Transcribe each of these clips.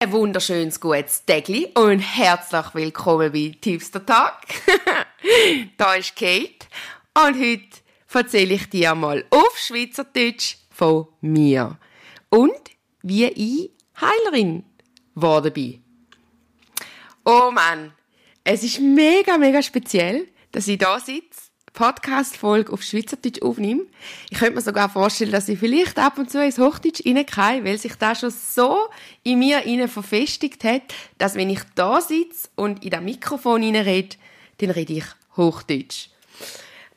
Ein wunderschönes gutes Tägli und herzlich willkommen bei Tiefster Tag. da ist Kate und heute erzähle ich dir mal auf Schweizerdeutsch von mir und wie ich Heilerin geworden bin. Oh Mann, es ist mega, mega speziell, dass ich da sitze Podcast-Folge auf Schweizerdeutsch aufnehme. Ich könnte mir sogar vorstellen, dass ich vielleicht ab und zu ins Hochdeutsch reingehe, weil sich das schon so in mir verfestigt hat, dass wenn ich da sitze und in das Mikrofon rede, dann rede ich Hochdeutsch.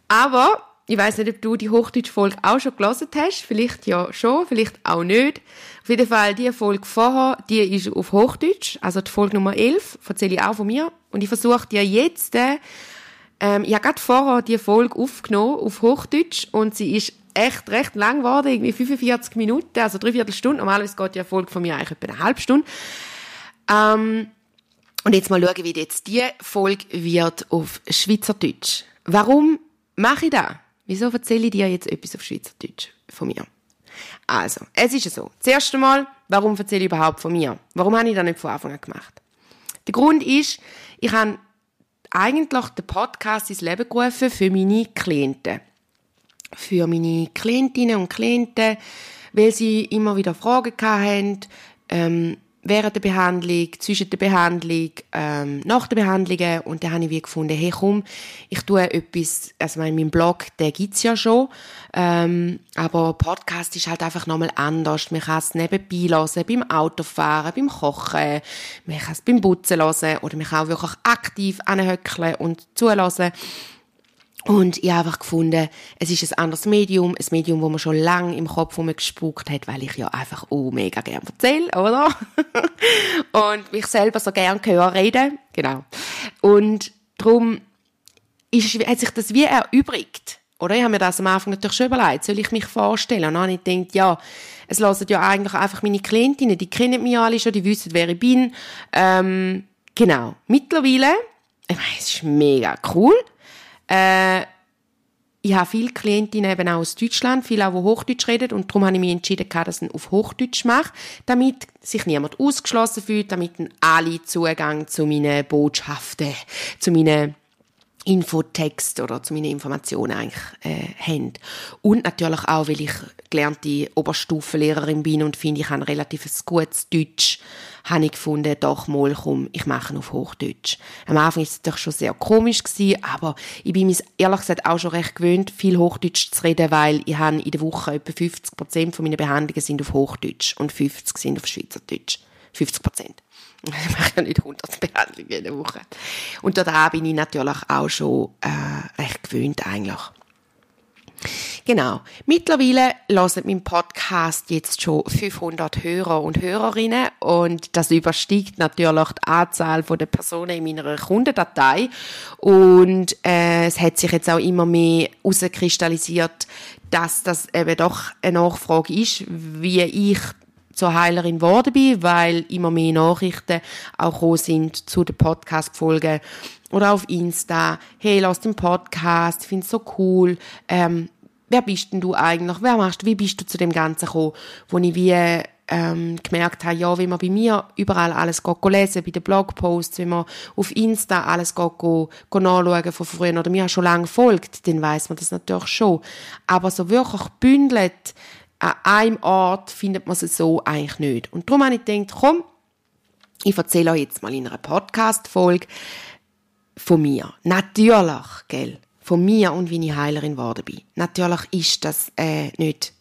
Aber ich weiß nicht, ob du die Hochdeutsch-Folge auch schon gelesen hast. Vielleicht ja schon, vielleicht auch nicht. Auf jeden Fall, die Folge vorher, die ist auf Hochdeutsch. Also die Folge Nummer 11, erzähle ich auch von mir. Und ich versuche dir jetzt äh, ähm, ich habe gerade vorher die Folge aufgenommen auf Hochdeutsch und sie ist echt recht lang geworden, irgendwie 45 Minuten, also dreiviertel Stunde. Normalerweise geht eine Folge von mir eigentlich etwa eine halbe Stunde. Ähm, und jetzt mal schauen, wie jetzt die Folge wird auf Schweizerdeutsch. Warum mache ich das? Wieso erzähle ich dir jetzt etwas auf Schweizerdeutsch von mir? Also, es ist so. Zuerst einmal, warum erzähle ich überhaupt von mir? Warum habe ich das nicht von Anfang an gemacht? Der Grund ist, ich habe eigentlich den Podcast ins Leben gerufen für meine Klienten. Für meine Klientinnen und Klienten, weil sie immer wieder Fragen hatten, ähm, während der Behandlung, zwischen der Behandlung, ähm, nach der Behandlung. Und dann habe ich wie gefunden, hey komm, ich tue etwas, also mein, mein Blog, der gibt's ja schon, ähm, aber Podcast ist halt einfach nochmal anders. Man kann es nebenbei hören, beim Autofahren, beim Kochen, man kann es beim Putzen hören oder man kann auch wirklich aktiv anhöckeln und zulassen. Und ich habe einfach gefunden, es ist ein anderes Medium, ein Medium, wo man schon lange im Kopf gespuckt hat, weil ich ja einfach oh mega gern erzähle, oder? und mich selber so gern hören reden, genau. Und darum ist, hat sich das wie erübrigt, oder? Ich habe mir das am Anfang natürlich schon überlegt, soll ich mich vorstellen? Und dann habe ich gedacht, ja, es hören ja eigentlich einfach meine Klientinnen, die kennen mich alle schon, die wissen, wer ich bin. Ähm, genau. Mittlerweile, ich meine, es ist mega cool, äh, ich habe viele Klientinnen eben auch aus Deutschland, viele auch, die Hochdeutsch reden und darum habe ich mich entschieden, dass ich es auf Hochdeutsch mache, damit sich niemand ausgeschlossen fühlt, damit alle Zugang zu meinen Botschaften, zu meinen Infotext oder zu meinen Informationen eigentlich äh, haben. Und natürlich auch, weil ich gelernte Oberstufenlehrerin bin und finde, ich habe ein relativ gutes Deutsch, habe ich gefunden, doch mal, komm, ich mache auf Hochdeutsch. Am Anfang war es natürlich schon sehr komisch gewesen, aber ich bin mir ehrlich gesagt auch schon recht gewöhnt, viel Hochdeutsch zu reden, weil ich habe in der Woche etwa 50 Prozent von meinen Behandlungen sind auf Hochdeutsch und 50 sind auf Schweizerdeutsch. 50 Prozent. Ich mache ja nicht 100 Behandlungen in der Woche. Und da bin ich natürlich auch schon äh, recht gewöhnt eigentlich. Genau. Mittlerweile hören mein Podcast jetzt schon 500 Hörer und Hörerinnen und das übersteigt natürlich die Anzahl der Personen in meiner Kundendatei und äh, es hat sich jetzt auch immer mehr herauskristallisiert, dass das eben doch eine Nachfrage ist, wie ich zur Heilerin geworden bin, weil immer mehr Nachrichten auch sind zu den Podcast-Folgen oder auf Insta. Hey, lass den Podcast, find's so cool. Ähm, wer bist denn du eigentlich? Wer machst du? Wie bist du zu dem Ganzen gekommen? Wo ich wie ähm, gemerkt habe, ja, wenn man bei mir überall alles geht, lesen, bei den Blogposts, wenn man auf Insta alles geht, go, go nachschauen von früher oder mir schon lange folgt, dann weiß man das natürlich schon. Aber so wirklich bündelt an einem Ort findet man es so eigentlich nicht. Und darum habe ich gedacht, komm, ich erzähle euch jetzt mal in einer Podcast-Folge von mir. Natürlich, gell, von mir und wie ich Heilerin geworden bin. Natürlich ist das äh, nicht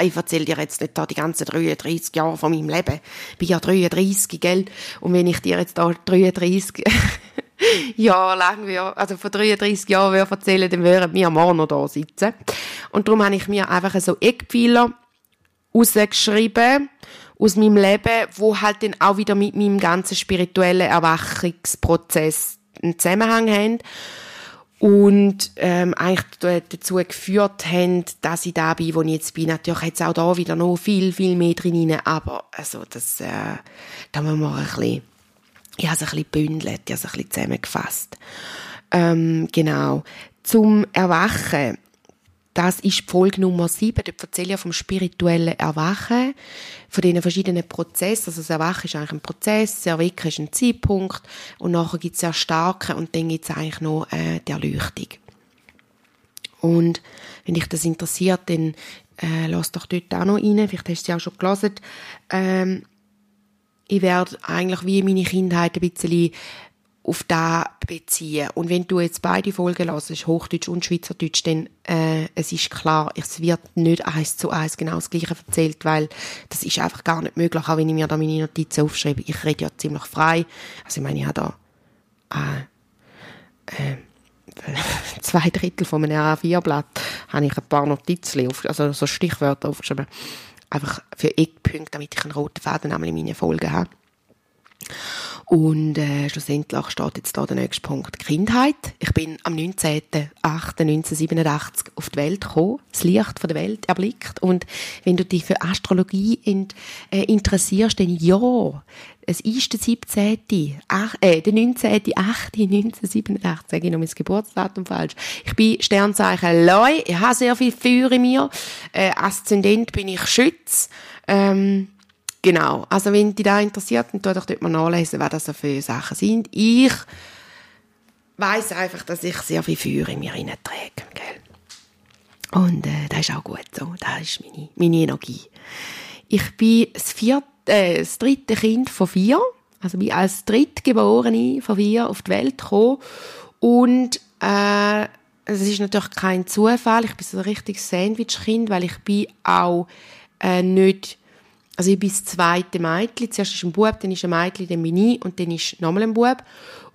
ich erzähle dir jetzt nicht da die ganzen 33 Jahre von meinem Leben. Ich bin ja 33, gell? Und wenn ich dir jetzt da 33 Jahre lang, also vor 33 Jahren würde erzählen, dann würden wir morgen noch da sitzen. Und darum habe ich mir einfach so Eckpfeiler rausgeschrieben aus meinem Leben, wo halt dann auch wieder mit meinem ganzen spirituellen Erwachungsprozess einen Zusammenhang haben und ähm, eigentlich dazu geführt haben, dass ich da bin, wo ich jetzt bin. Natürlich hat es auch da wieder noch viel, viel mehr drin, aber also das, äh, da müssen wir ein bisschen, ich habe es ein bisschen bündelt, ich habe es ein bisschen zusammengefasst. Ähm, genau. Zum Erwachen das ist Folge Nummer 7. Dort erzähle ich vom spirituellen Erwachen, von diesen verschiedenen Prozessen. Also das Erwachen ist eigentlich ein Prozess, das Erwecken ist ein Zeitpunkt und nachher gibt es sehr starke und dann gibt es eigentlich noch äh, die Erleuchtung. Und wenn dich das interessiert, dann äh, lass doch dort auch noch rein. Vielleicht hast du sie auch schon gelesen. Ähm, ich werde eigentlich wie meine Kindheit ein bisschen auf da beziehen. Und wenn du jetzt beide Folgen hörst, Hochdeutsch und Schweizerdeutsch, dann äh, es ist klar, es wird nicht eins zu eins genau das Gleiche erzählt, weil das ist einfach gar nicht möglich, auch wenn ich mir da meine Notizen aufschreibe. Ich rede ja ziemlich frei. Also ich meine, ich habe da äh, äh, zwei Drittel von einem A4-Blatt habe ich ein paar Notizen, auf, also so Stichwörter aufgeschrieben. Einfach für Eckpunkte, damit ich einen roten Faden in meinen Folgen habe. Und äh, schlussendlich steht jetzt da der nächste Punkt, Kindheit. Ich bin am 19.08.1987 auf die Welt gekommen, das Licht von der Welt erblickt. Und wenn du dich für Astrologie in, äh, interessierst, dann ja, es ist der 17., ach, äh, der 19.08.1987, sage ich noch mein Geburtsdatum falsch. Ich bin Sternzeichen Leu, ich habe sehr viel Feuer in mir, äh, Aszendent bin ich Schütz, ähm, Genau. Also, wenn dich da interessiert, dann tu doch dort mal nachlesen, was das für Sachen sind. Ich weiß einfach, dass ich sehr viel Feuer in mir träge, gell? Und äh, das ist auch gut so. Das ist meine, meine Energie. Ich bin das, vierte, äh, das dritte Kind von vier. Also bin als Drittgeborene von vier auf die Welt gekommen. Und äh, es ist natürlich kein Zufall. Ich bin so ein richtiges Sandwich-Kind, weil ich bin auch äh, nicht also ich bin das zweite Mädchen. Zuerst ist ein Bub, dann ist ein Mädchen, dann bin ich und dann ist nochmal ein Bub.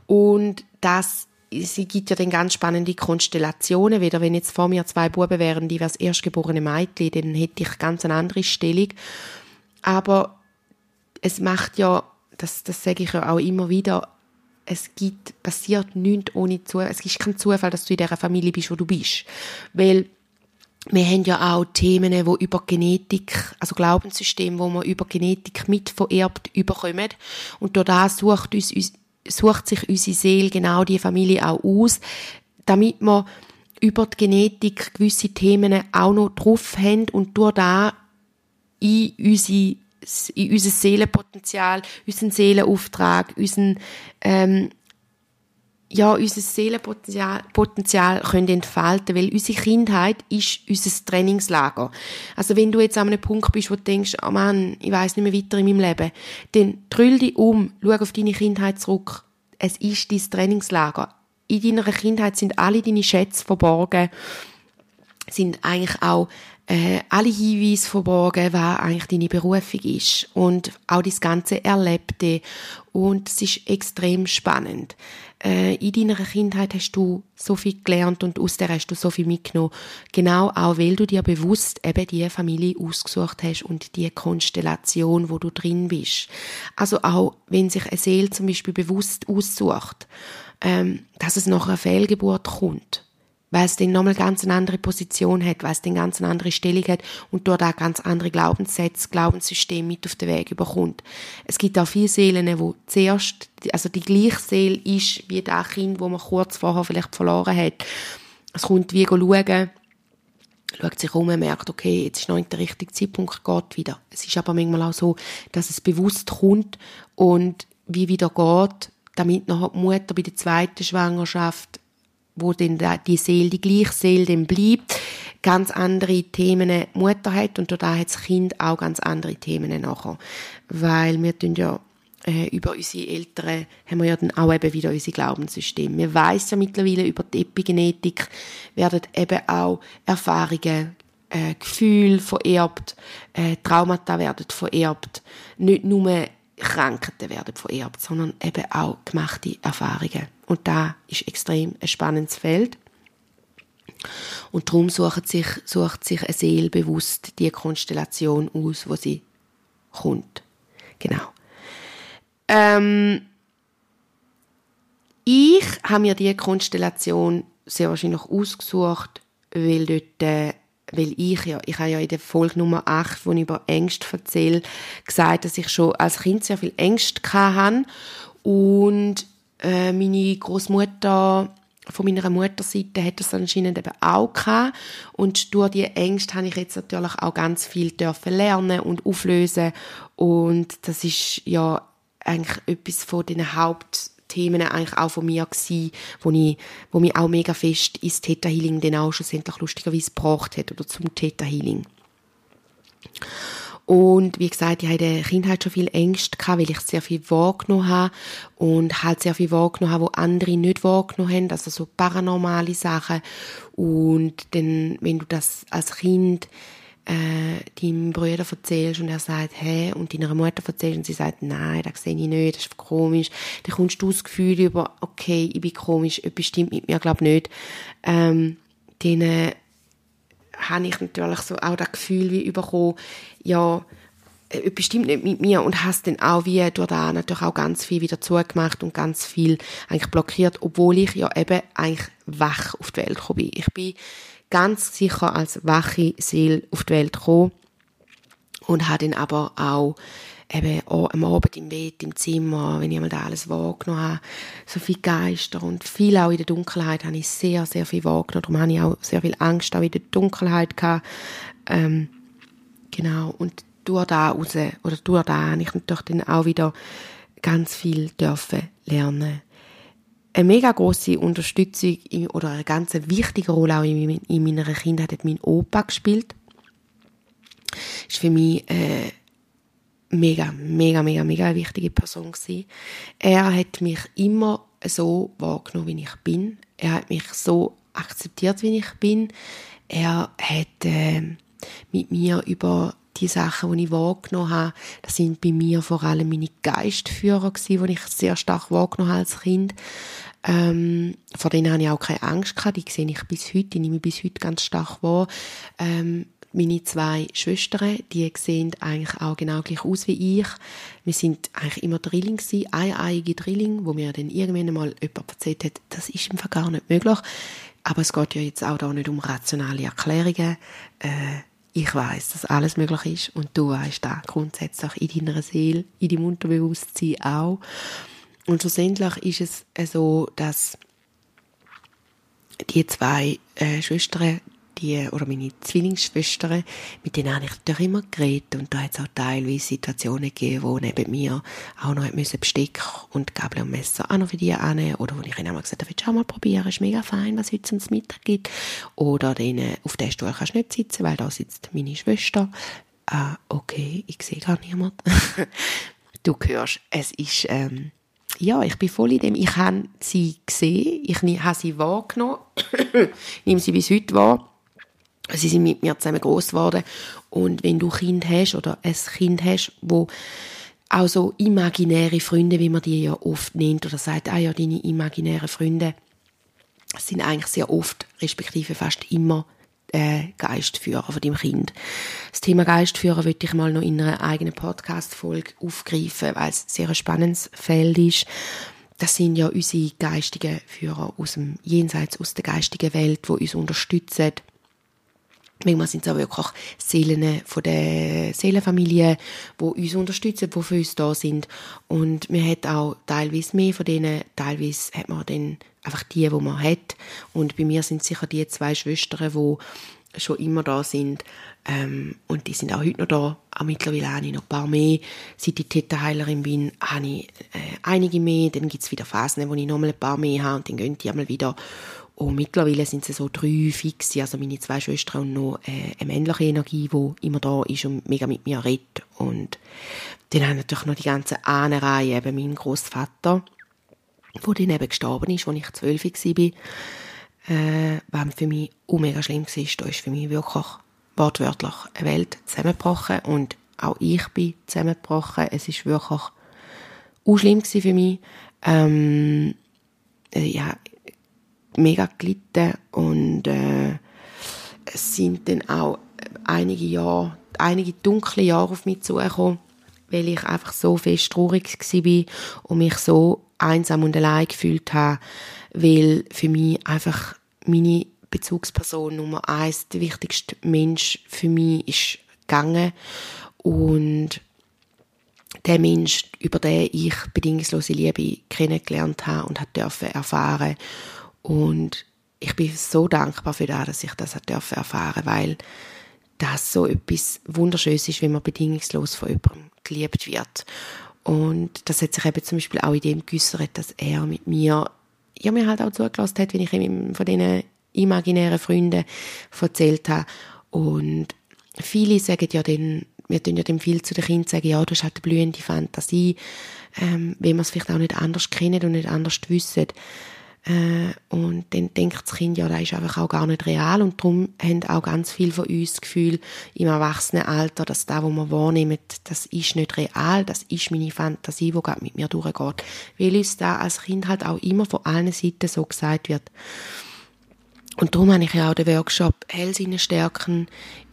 Und das es gibt ja dann ganz spannende Konstellationen. Wieder wenn jetzt vor mir zwei Buben wären, die wäre das erstgeborene Mädchen, dann hätte ich ganz eine andere Stellung. Aber es macht ja, das, das sage ich ja auch immer wieder, es gibt, passiert nichts ohne Zufall. Es ist kein Zufall, dass du in dieser Familie bist, wo du bist. Weil wir haben ja auch Themen, die über Genetik, also Glaubenssysteme, wo wir über Genetik mitvererbt überkommen. Und durch das sucht, uns, sucht sich unsere Seele genau die Familie auch aus, damit wir über die Genetik gewisse Themen auch noch drauf haben und durch das in in unser Seelenpotenzial, unseren Seelenauftrag, unseren ähm, ja, unser Seelenpotenzial Potenzial können entfalten, weil unsere Kindheit ist unser Trainingslager. Also wenn du jetzt an einem Punkt bist, wo du denkst, oh Mann, ich weiß nicht mehr weiter in meinem Leben, dann drüll dich um, schau auf deine Kindheit zurück. Es ist dein Trainingslager. In deiner Kindheit sind alle deine Schätze verborgen, sind eigentlich auch äh, alle Hinweise verborgen, was eigentlich deine Berufung ist und auch das ganze Erlebte und es ist extrem spannend. Äh, in deiner Kindheit hast du so viel gelernt und aus der hast du so viel mitgenommen. Genau auch, weil du dir bewusst eben die Familie ausgesucht hast und die Konstellation, wo du drin bist. Also auch, wenn sich eine Seele zum Beispiel bewusst aussucht, ähm, dass es nach einer Fehlgeburt kommt weil es dann nochmal ganz eine andere Position hat, weil es dann ganz eine andere Stellung hat und dort auch ganz andere Glaubenssätze, Glaubenssysteme mit auf den Weg überkommt. Es gibt auch viele Seelen, wo zuerst, also die gleiche Seele ist wie das Kind, wo man kurz vorher vielleicht verloren hat. Es kommt wie schauen, schaut sich um und merkt, okay, jetzt ist noch nicht der richtige Zeitpunkt, geht wieder. Es ist aber manchmal auch so, dass es bewusst kommt und wie wieder geht, damit noch die Mutter bei der zweiten Schwangerschaft wo dann die Seele, die gleiche Seele dann bleibt, ganz andere Themen Mutter hat und da hat das Kind auch ganz andere Themen nachher. Weil wir tun ja äh, über unsere Eltern haben wir ja dann auch eben wieder unser Glaubenssystem. Wir wissen ja mittlerweile über die Epigenetik werden eben auch Erfahrungen äh, Gefühle vererbt, äh, Traumata werden vererbt, nicht nur Krankheiten werden vererbt, sondern eben auch gemachte Erfahrungen. Und da ist extrem ein spannendes Feld. Und darum sucht sich, sucht sich eine Seele bewusst die Konstellation aus, wo sie kommt. Genau. Ähm, ich habe mir diese Konstellation sehr wahrscheinlich ausgesucht, weil dort äh, weil ich ja, ich habe ja in der Folge Nummer 8, wo ich über Ängste erzähle, gesagt, dass ich schon als Kind sehr viel Ängste hatte und äh, meine Großmutter von meiner Mutterseite hat das anscheinend eben auch gehabt. Und durch die Ängste habe ich jetzt natürlich auch ganz viel dürfen lernen und auflösen. Und das ist ja eigentlich etwas von den Hauptthemen eigentlich auch von mir gewesen, wo, ich, wo mich auch mega fest ins Theta Healing dann auch schlussendlich lustigerweise gebracht hat oder zum Theta Healing. Und wie gesagt, ich hatte in der Kindheit schon viel Ängste gehabt, weil ich sehr viel wahrgenommen habe und halt sehr viel wahrgenommen habe, wo andere nicht wahrgenommen haben, also so paranormale Sachen. Und dann, wenn du das als Kind äh, deinem Bruder erzählst und er sagt, hä, und deiner Mutter erzählst und sie sagt, nein, das sehe ich nicht, das ist komisch, dann kommst du das Gefühl über, okay, ich bin komisch, etwas stimmt mit mir, glaube nicht. Ähm, dann habe ich natürlich so auch das Gefühl wie bekommen, ja, äh, bestimmt nicht mit mir und hast dann auch wie durch da natürlich auch ganz viel wieder zugemacht und ganz viel eigentlich blockiert, obwohl ich ja eben eigentlich wach auf die Welt gekommen bin. Ich bin ganz sicher als wache Seele auf die Welt gekommen und habe dann aber auch eben am Abend im Bett, im Zimmer, wenn ich mal da alles wahrgenommen habe, so viel Geister und viel auch in der Dunkelheit habe ich sehr, sehr viel wahrgenommen. Darum habe ich auch sehr viel Angst auch in der Dunkelheit gehabt. Ähm, genau. Und durch da raus, oder durch da habe ich natürlich dann auch wieder ganz viel dürfen lernen. Eine mega große Unterstützung oder eine ganz wichtige Rolle auch in, in meiner Kindheit hat mein Opa gespielt. Ist für mich äh, mega, mega, mega, mega wichtige Person gewesen. Er hat mich immer so wahrgenommen, wie ich bin. Er hat mich so akzeptiert, wie ich bin. Er hat äh, mit mir über die Sachen, die ich wahrgenommen habe, das sind bei mir vor allem meine Geistführer die ich sehr stark wahrgenommen habe als Kind. Ähm, vor denen habe ich auch keine Angst gehabt. Die sehe ich bis heute, die nehme ich bis heute ganz stark wahr. Ähm, meine zwei Schwestern, die sehen eigentlich auch genau gleich aus wie ich. Wir sind eigentlich immer Drilling gewesen, eieiige Drilling, wo mir dann irgendwann mal jemand erzählt hat, das ist im gar nicht möglich. Aber es geht ja jetzt auch da nicht um rationale Erklärungen. Äh, ich weiß, dass alles möglich ist und du weißt da grundsätzlich in deiner Seele, in deinem Unterbewusstsein auch. Und schlussendlich ist es so, dass die zwei äh, Schwestern die, oder meine Zwillingsschwestern, mit denen habe ich natürlich immer geredet. Und da hat es auch teilweise Situationen gegeben, wo neben mir auch noch müssen Besteck und Gabel und Messer auch noch für die annehmen. Oder wo ich ihnen einmal gesagt habe, willst du auch mal probieren, ist mega fein, was heute zum Mittag gibt. Oder denen, auf dem Stuhl kannst du nicht sitzen, weil da sitzt meine Schwester. Ah, okay, ich sehe gar niemand. du hörst, es ist, ähm, ja, ich bin voll in dem, ich habe sie gesehen, ich habe sie wahrgenommen, nehme sie bis heute wahr Sie sind mit mir zusammen groß geworden. Und wenn du Kind hast oder ein Kind hast, wo auch so imaginäre Freunde, wie man die ja oft nennt, oder sagt, ah ja, deine imaginären Freunde, sind eigentlich sehr oft, respektive fast immer, äh, Geistführer von dem Kind. Das Thema Geistführer würde ich mal noch in einer eigenen Podcast-Folge aufgreifen, weil es sehr ein spannendes Feld ist. Das sind ja unsere geistigen Führer aus dem Jenseits, aus der geistigen Welt, die uns unterstützen, Manchmal sind es auch wirklich Seelen von der Seelenfamilie, die uns unterstützen, die für uns da sind. Und man hat auch teilweise mehr von denen, teilweise hat man dann einfach die, die man hat. Und bei mir sind sicher die zwei Schwestern, die schon immer da sind. Ähm, und die sind auch heute noch da. Auch mittlerweile habe ich noch ein paar mehr. Seit ich Täterheilerin bin, habe ich äh, einige mehr. Dann gibt es wieder Phasen, wo ich noch mal ein paar mehr habe und dann gehen die einmal wieder. Und mittlerweile sind es so drei fixe, also meine zwei Schwestern und noch äh, eine männliche Energie, die immer da ist und mega mit mir redet. Und dann haben natürlich noch die ganze Ahnenreihe, eben mein Großvater, wo dann eben gestorben ist, als ich zwölf war. Äh, was für mich auch mega schlimm war, da ist für mich wirklich wortwörtlich eine Welt zusammengebrochen und auch ich bin zusammengebrochen. Es ist wirklich auch schlimm für mich. Ähm, äh, ja, mega gelitten und äh, es sind dann auch einige Jahre, einige dunkle Jahre auf mich zugekommen, weil ich einfach so fest traurig war und mich so einsam und allein gefühlt habe, weil für mich einfach meine Bezugsperson Nummer eins, der wichtigste Mensch für mich ist gegangen und der Mensch, über den ich bedingungslose Liebe kennengelernt habe und hat dürfen erfahren Und ich bin so dankbar für das, dass ich das erfahren durfte, weil das so etwas Wunderschönes ist, wenn man bedingungslos von jemandem geliebt wird. Und das hat sich eben zum Beispiel auch in dem geäussert, dass er mit mir, ja, mir halt auch zugelassen hat, wenn ich ihm von diesen imaginären Freunden erzählt habe. Und viele sagen ja dann, wir tun ja dann viel zu den Kindern sagen, ja, du hast halt eine blühende Fantasie, ähm, wenn wir es vielleicht auch nicht anders kennen und nicht anders wissen. Äh, und dann denkt das Kind, ja, das ist einfach auch gar nicht real. Und darum haben auch ganz viele von uns das Gefühl im Erwachsenenalter, dass das, was wir wahrnehmen, das ist nicht real, das ist meine Fantasie, die gerade mit mir durchgeht. Weil uns da als Kind halt auch immer von allen Seiten so gesagt wird. Und darum habe ich ja auch den Workshop Hellsinne stärken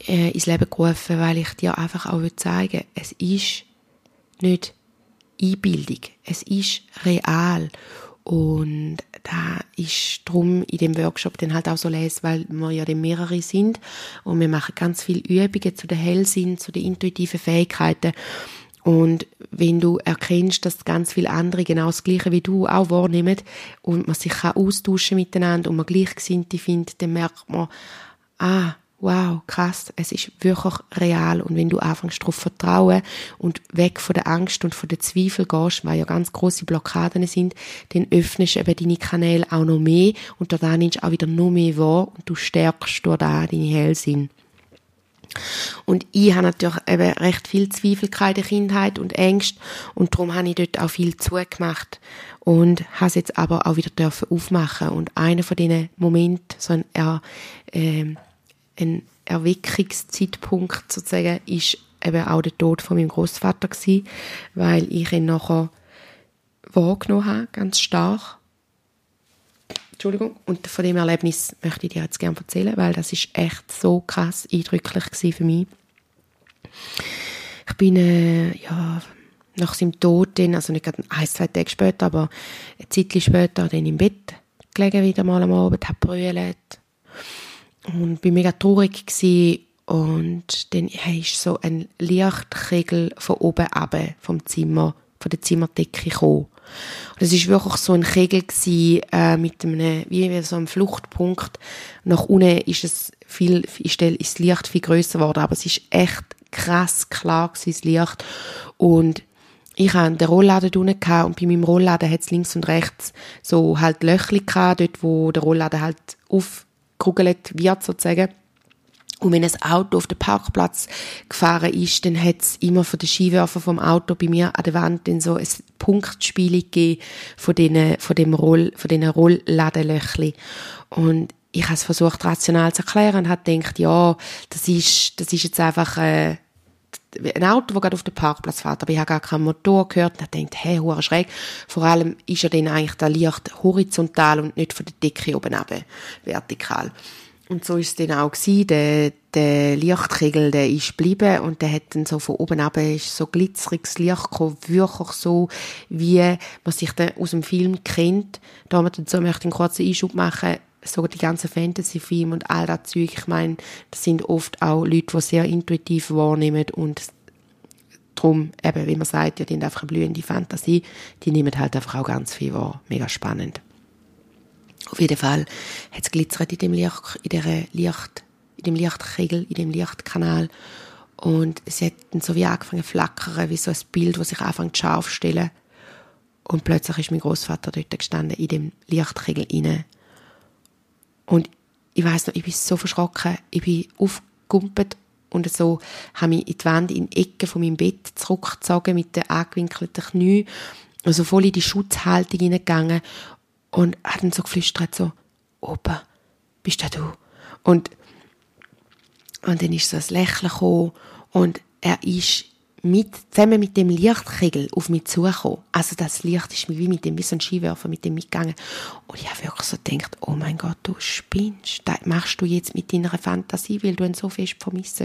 äh, ins Leben gerufen, weil ich dir einfach auch zeigen will, es ist nicht Einbildung, es ist real. Und da ist drum in dem Workshop dann halt auch so les, weil wir ja dann mehrere sind und wir machen ganz viele Übungen zu den Hellsinn, zu den intuitiven Fähigkeiten. Und wenn du erkennst, dass ganz viele andere genau das Gleiche wie du auch wahrnehmen und man sich kann austauschen miteinander und man Gleichgesinnte findet, dann merkt man, ah, wow, krass, es ist wirklich real. Und wenn du anfängst darauf vertrauen und weg von der Angst und von den Zweifel gehst, weil ja ganz große Blockaden sind, dann öffnest du eben deine Kanäle auch noch mehr und da nimmst du auch wieder noch mehr wahr und du stärkst durch da deine Hellsinn. Und ich habe natürlich eben recht viel Zweifel in der Kindheit und Ängste und darum habe ich dort auch viel zugemacht und habe es jetzt aber auch wieder dürfen aufmachen und einer von diesen Momenten, so ein, äh, ein Erweckungszeitpunkt sozusagen, ist eben auch der Tod von meinem Großvater gewesen, weil ich ihn nachher wahrgenommen habe, ganz stark Entschuldigung. Und von dem Erlebnis möchte ich dir jetzt gerne erzählen, weil das ist echt so krass eindrücklich für mich. Ich bin, äh, ja, nach seinem Tod dann, also nicht gerade ein, zwei Tage später, aber ein Zeit später dann im Bett gelegen wieder mal am Abend, habe brüllt und bin mega traurig gewesen. und dann ist so ein Lichtkegel von oben ab vom Zimmer, von der Zimmerdecke gekommen. Und es ist wirklich so ein Kegel gewesen, äh, mit einem, wie so einem Fluchtpunkt. Nach unten ist es viel, ist das Licht viel größer geworden, aber es ist echt krass klar gewesen, das Licht. Und ich hatte den Rollladen unten und bei meinem Rollladen hat es links und rechts so halt Löchli gehabt, dort wo der Rollladen halt aufgerugelt wird sozusagen. Und wenn ein Auto auf den Parkplatz gefahren ist, dann hat es immer von den Skiwerfer vom Auto bei mir an der Wand dann so ein Punktspiel gegeben von diesen, von dem Roll, von diesen Rollladenlöchli. Und ich habe es versucht rational zu erklären und habe gedacht, ja, das ist, das ist jetzt einfach, äh, ein Auto, das gerade auf den Parkplatz fährt, aber ich habe gar keinen Motor gehört und habe gedacht, hey, hure schräg. Vor allem ist ja dann eigentlich der Licht horizontal und nicht von der Decke oben runter, vertikal. Und so ist es dann auch gewesen. Der, der Lichtkegel, der ist geblieben und der hat dann so von oben ab so glitzeriges Licht gekommen, wirklich so, wie man sich dann aus dem Film kennt. Da möchte ich einen kurzen Einschub machen, so die ganzen Fantasy-Filme und all das Zeug. Ich meine, das sind oft auch Leute, die sehr intuitiv wahrnehmen und darum, eben, wie man sagt, ja, die haben einfach eine blühende Fantasie, die nehmen halt einfach auch ganz viel wahr. Mega spannend. Auf jeden Fall hat es glitzert in dem Licht, in der Licht, in dem Lichtkegel, in dem Lichtkanal. Und es hat dann so wie angefangen zu flackern, wie so ein Bild, das sich anfängt scharf zu stellen. Und plötzlich ist mein Großvater dort gestanden, in dem Lichtkegel inne. Und ich weiß noch, ich bin so verschrocken. Ich bin aufgekumpelt und so habe ich in die Wand, in die Ecke von meinem Bett zurückgezogen mit den angewinkelten Knien. Also voll in die Schutzhaltung hineingegangen und hat dann so geflüstert, so, Opa, bist du? Und, und dann ist so ein Lächeln gekommen und er ist mit, zusammen mit dem Lichtkegel auf mich zugekommen. Also das Licht ist wie mit dem, wie so ein Skiwerfer mit dem mitgegangen. Und ich habe wirklich so gedacht, oh mein Gott, du spinnst. Das machst du jetzt mit deiner Fantasie, weil du ihn so fest vermisst.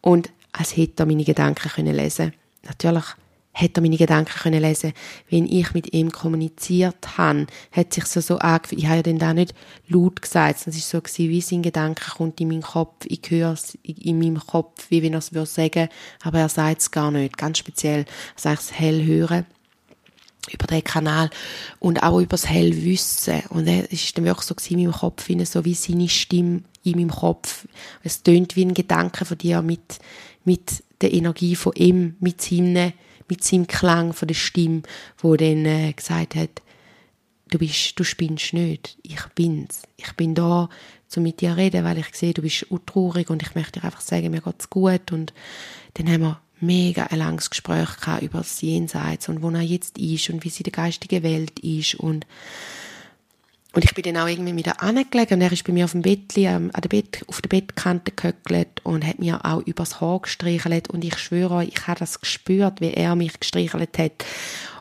Und als hätte er meine Gedanken können lesen Natürlich hätte er meine Gedanken können lesen Wenn ich mit ihm kommuniziert habe, hat sich so so angefühlt. Ich habe ja dann da nicht laut gesagt, es war so gewesen, wie sein Gedanke kommt in meinen Kopf. Ich höre es in meinem Kopf, wie wenn er es würde sagen, aber er sagt es gar nicht. Ganz speziell, er sagt es hell hören. über den Kanal und auch über das Hellwissen. Und es ist dann wirklich so in meinem Kopf, so wie seine Stimme in meinem Kopf. Es tönt wie ein Gedanke von dir mit, mit der Energie von ihm, mit seinem, mit seinem Klang von der Stimme, wo dann äh, gesagt hat, du bist, du spinnst nicht, ich bin's. Ich bin da, um mit dir zu reden, weil ich sehe, du bist traurig und ich möchte dir einfach sagen, mir geht's gut. Und dann haben wir mega ein langes Gespräch über das Jenseits und wo er jetzt ist und wie sie in der geistigen Welt ist und und ich bin dann auch irgendwie wieder angelegt und er ist bei mir auf dem Bett, ähm, an der Bett, auf der Bettkante gehöckelt und hat mir auch übers Haar gestreichelt und ich schwöre euch, ich habe das gespürt, wie er mich gestreichelt hat.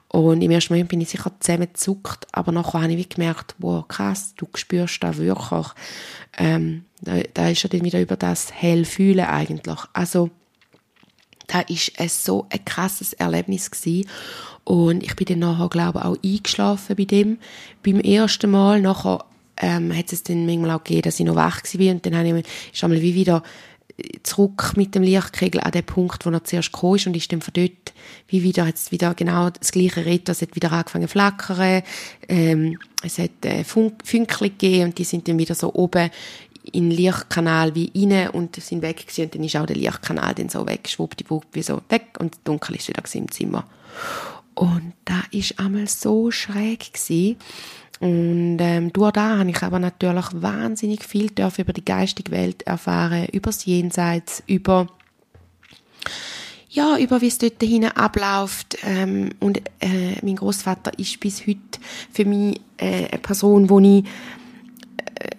Und im ersten Moment bin ich sicher zusammengezuckt, aber nachher habe ich gemerkt, wow, krass, du spürst da wirklich. Ähm, da, da ist er dann wieder über das Hellfühlen eigentlich. Also, da ist es so ein krasses Erlebnis gewesen. Und ich bin dann nachher, glaube ich, auch eingeschlafen bei dem. Beim ersten Mal, nachher ähm, hat es dann manchmal auch gegeben, dass ich noch wach war und dann habe ich, einmal wie wieder zurück mit dem Lichtkegel an den Punkt, wo er zuerst gekommen ist und ist dann von dort wie wieder, hat es wieder genau das gleiche Retro, es hat wieder angefangen zu flackern, ähm, es hat äh, Fünkchen gegeben und die sind dann wieder so oben in den Lichtkanal wie rein und sind weg gewesen. und dann ist auch der Lichtkanal dann so weg, schwuppdiwupp, wie so weg und dunkel ist wieder im Zimmer. Und da ist einmal so schräg gewesen. Und ähm, durch da habe ich aber natürlich wahnsinnig viel über die geistige Welt erfahren, über das Jenseits, über ja, über wie es dort hinten abläuft. Ähm, und äh, mein Großvater ist bis heute für mich äh, eine Person, wo ich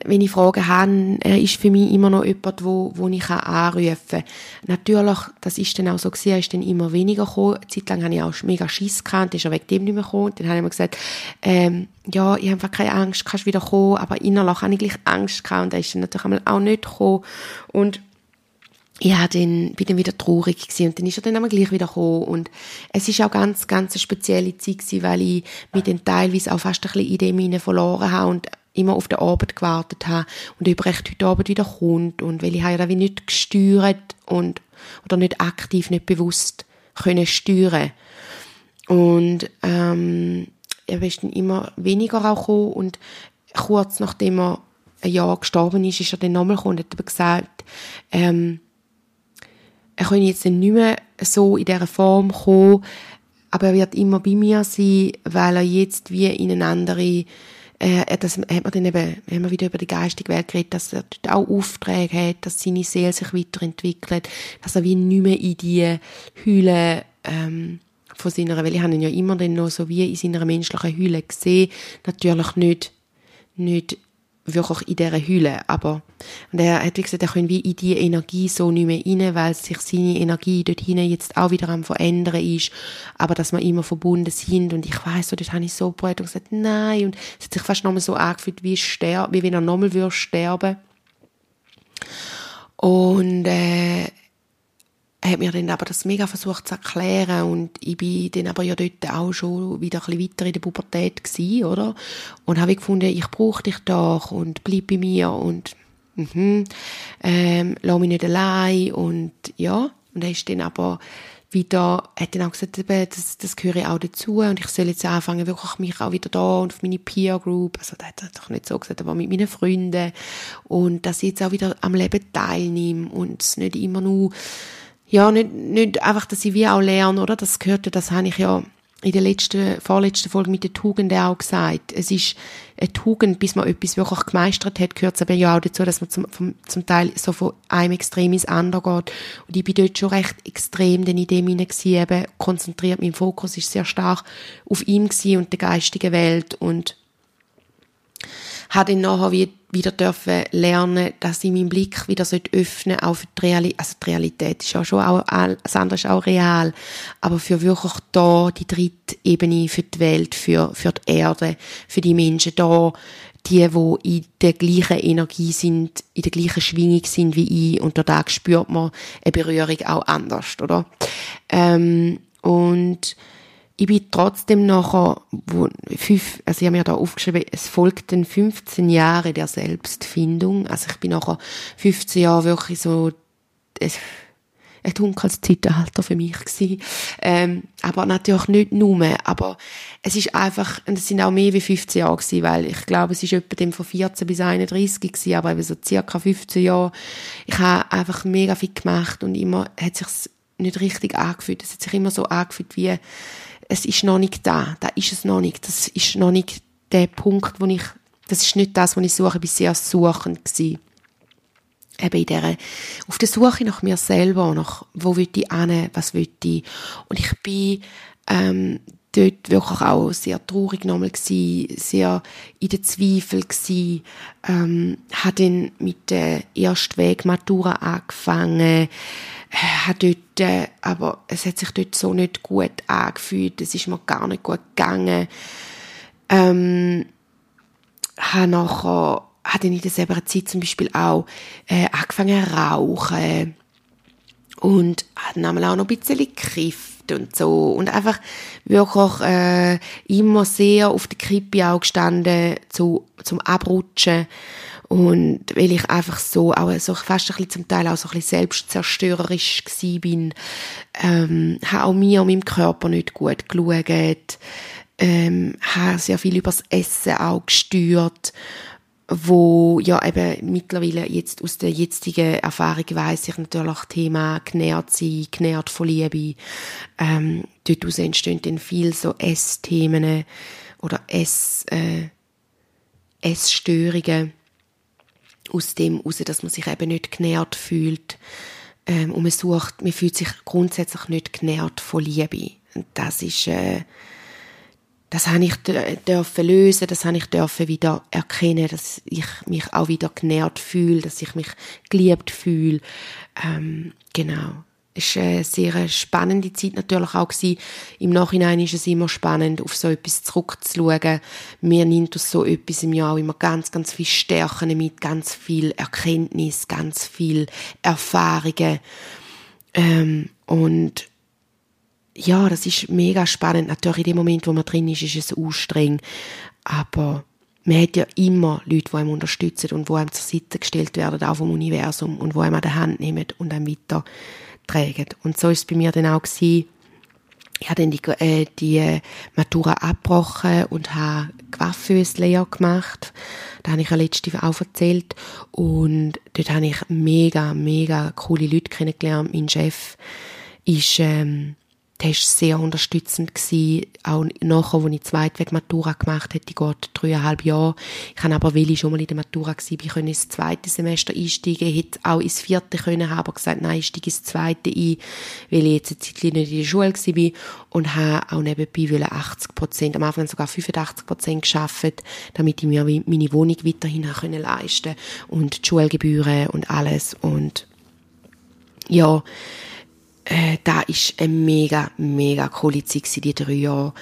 wenn ich Fragen habe, er ist für mich immer noch jemand, wo, wo ich anrufen kann. Natürlich, das ist dann auch so gewesen, er ist dann immer weniger gekommen. Eine Zeit lang hatte ich auch mega Schiss gehabt, ist er wegen dem nicht mehr gekommen. Dann habe ich mir gesagt, ähm, ja, ich habe einfach keine Angst, kannst wieder kommen, aber innerlich habe ich gleich Angst gehabt und er ist dann natürlich auch nicht gekommen. Und ja, dann bin dann wieder traurig gewesen und dann ist er dann einmal gleich wieder gekommen und es ist auch ganz, ganz eine spezielle Zeit gewesen, weil ich mich dann teilweise auch fast ein bisschen in dem verloren habe und immer auf der Arbeit gewartet habe und ob recht heute Abend wieder kommt und weil ich habe ja wie nicht gesteuert und oder nicht aktiv, nicht bewusst können steuern. Und ähm, er ist dann immer weniger auch gekommen und kurz nachdem er ein Jahr gestorben ist, ist er dann nochmal gekommen und hat aber gesagt, ähm, er kann jetzt nicht mehr so in dieser Form kommen, aber er wird immer bei mir sein, weil er jetzt wie in eine andere äh, das hat man dann eben, haben wir wieder über die geistige Welt geredet, dass er dort auch Aufträge hat, dass seine Seele sich weiterentwickelt, dass er wie nicht mehr in die Hülle, ähm, von seiner, weil ich habe ihn ja immer dann noch so wie in seiner menschlichen Hülle gesehen, natürlich nicht, nicht wirklich in dieser Hülle. Aber und er hat wie gesagt, er kann wie in diese Energie so nicht mehr rein, weil sich seine Energie dort hinein jetzt auch wieder am verändern ist. Aber dass wir immer verbunden sind. Und ich weiss, so, dort habe ich so probiert und gesagt, nein. Und es hat sich fast nochmal so angefühlt, wie, sterben, wie wenn er nochmal würde sterben. Und äh, hat mir dann aber das mega versucht zu erklären und ich bin dann aber ja dort auch schon wieder ein bisschen weiter in der Pubertät gewesen, oder? Und habe gefunden, ich brauche dich doch und bleib bei mir und mhm, ähm, lass mich nicht allein und ja. Und er ist dann aber wieder, hat dann auch gesagt, das, das gehöre auch dazu und ich soll jetzt anfangen, wirklich mich auch wieder da und auf meine Peer Group, also das hat er doch nicht so gesagt, aber mit meinen Freunden und dass ich jetzt auch wieder am Leben teilnehme und es nicht immer nur ja, nicht, nicht einfach, dass ich wie auch lerne, oder? Das gehört ja, das habe ich ja in der letzten, vorletzten Folge mit der Tugend auch gesagt. Es ist eine Tugend, bis man etwas wirklich gemeistert hat, gehört es aber ja auch dazu, dass man zum, vom, zum Teil so von einem Extrem ins andere geht. Und ich bin dort schon recht extrem in dem hinein eben konzentriert. Mein Fokus ist sehr stark auf ihm und der geistigen Welt und habe dann nachher wieder dürfen lernen, dass ich meinen Blick wieder öffnen sollte, auch für die Realität. Also die Realität ist ja schon auch, das andere ist auch real. Aber für wirklich da die dritte Ebene für die Welt, für, für die Erde, für die Menschen da, die, die in der gleichen Energie sind, in der gleichen Schwingung sind wie ich, und da spürt man eine Berührung auch anders, oder? Ähm, und ich bin trotzdem nachher, wo, fünf, also ich habe mir da aufgeschrieben, es folgten 15 Jahre der Selbstfindung. Also ich bin nachher 15 Jahre wirklich so, es, ein dunkles Zeitalter für mich gewesen. Ähm, aber natürlich nicht nur, aber es ist einfach, und es sind auch mehr wie 15 Jahre gewesen, weil ich glaube, es ist etwa dem von 14 bis 31 gewesen, aber eben so circa 15 Jahre. Ich habe einfach mega viel gemacht und immer hat sich's nicht richtig angefühlt. Es hat sich immer so angefühlt wie, es ist noch nicht da, da ist es noch nicht, das ist noch nicht der Punkt, wo ich, das ist nicht das, was ich suche, ich war sehr suchend gewesen. Eben in der, auf der Suche nach mir selber, nach, wo will ich hin, was will ich. Und ich bin, ähm, dort wirklich auch sehr traurig nochmal gewesen, sehr in den Zweifel gewesen, ähm, habe dann mit der Erstweg-Matura angefangen, äh, hat dort, äh, aber es hat sich dort so nicht gut angefühlt, es ist mir gar nicht gut gegangen, ähm, habe nachher hat in dieser Zeit zum Beispiel auch äh, angefangen zu rauchen. Und hat dann auch noch ein bisschen gekifft und so. Und einfach wirklich äh, immer sehr auf der Kippe auch gestanden zu, zum Abrutschen und weil ich einfach so, auch so fast ein bisschen zum Teil auch so ein bisschen selbstzerstörerisch gsi bin, ähm, habe auch mir und meinem Körper nicht gut geschaut, ähm, habe sehr viel übers Essen auch gestört wo ja eben mittlerweile jetzt aus der jetzigen Erfahrung weiß ich natürlich Thema genährt sein, genährt von Liebe. Ähm, dort entstehen dann viel so Essthemen oder Ess, äh, Essstörungen aus dem heraus, dass man sich eben nicht genährt fühlt. Ähm, und man sucht, man fühlt sich grundsätzlich nicht genährt von Liebe. Und das ist, äh, das habe ich dürfen lösen, das habe ich dürfen wieder erkennen, dass ich mich auch wieder genährt fühle, dass ich mich geliebt fühle. Ähm, genau. War eine sehr spannende Zeit natürlich auch gewesen. Im Nachhinein ist es immer spannend, auf so etwas zurückzuschauen. Mir nimmt aus so etwas im Jahr immer ganz, ganz viel Stärken mit, ganz viel Erkenntnis, ganz viel Erfahrungen. Ähm, und ja, das ist mega spannend. Natürlich in dem Moment, wo man drin ist, ist es anstrengend. Aber man hat ja immer Leute, die einem unterstützen und die einem zur Seite gestellt werden, auch vom Universum, und die einem an der Hand nehmen und einem weitertragen. Und so ist es bei mir dann auch gewesen. Ich habe dann die, äh, die Matura abgebrochen und habe Coiffeuse-Lehre gemacht. Da habe ich ja letzte auch erzählt. Und dort habe ich mega, mega coole Leute kennengelernt. Mein Chef ist, ähm, war sehr unterstützend gewesen. Auch nachher, als ich Zweitweg Matura gemacht habe, die geht dreieinhalb Jahre. Ich habe aber, weil ich schon mal in der Matura war, ich konnte ins zweite Semester einsteigen, ich hätte auch ins vierte können haben, aber gesagt, nein, ich steige ins zweite ein, weil ich jetzt eine Zeit nicht in der Schule war und habe auch nebenbei 80 Prozent, am Anfang sogar 85 Prozent geschafft, damit ich mir meine Wohnung weiterhin können leisten und die Schulgebühren und alles und ja, äh, da ist eine mega, mega coole Zeit gewesen, die drei Jahre.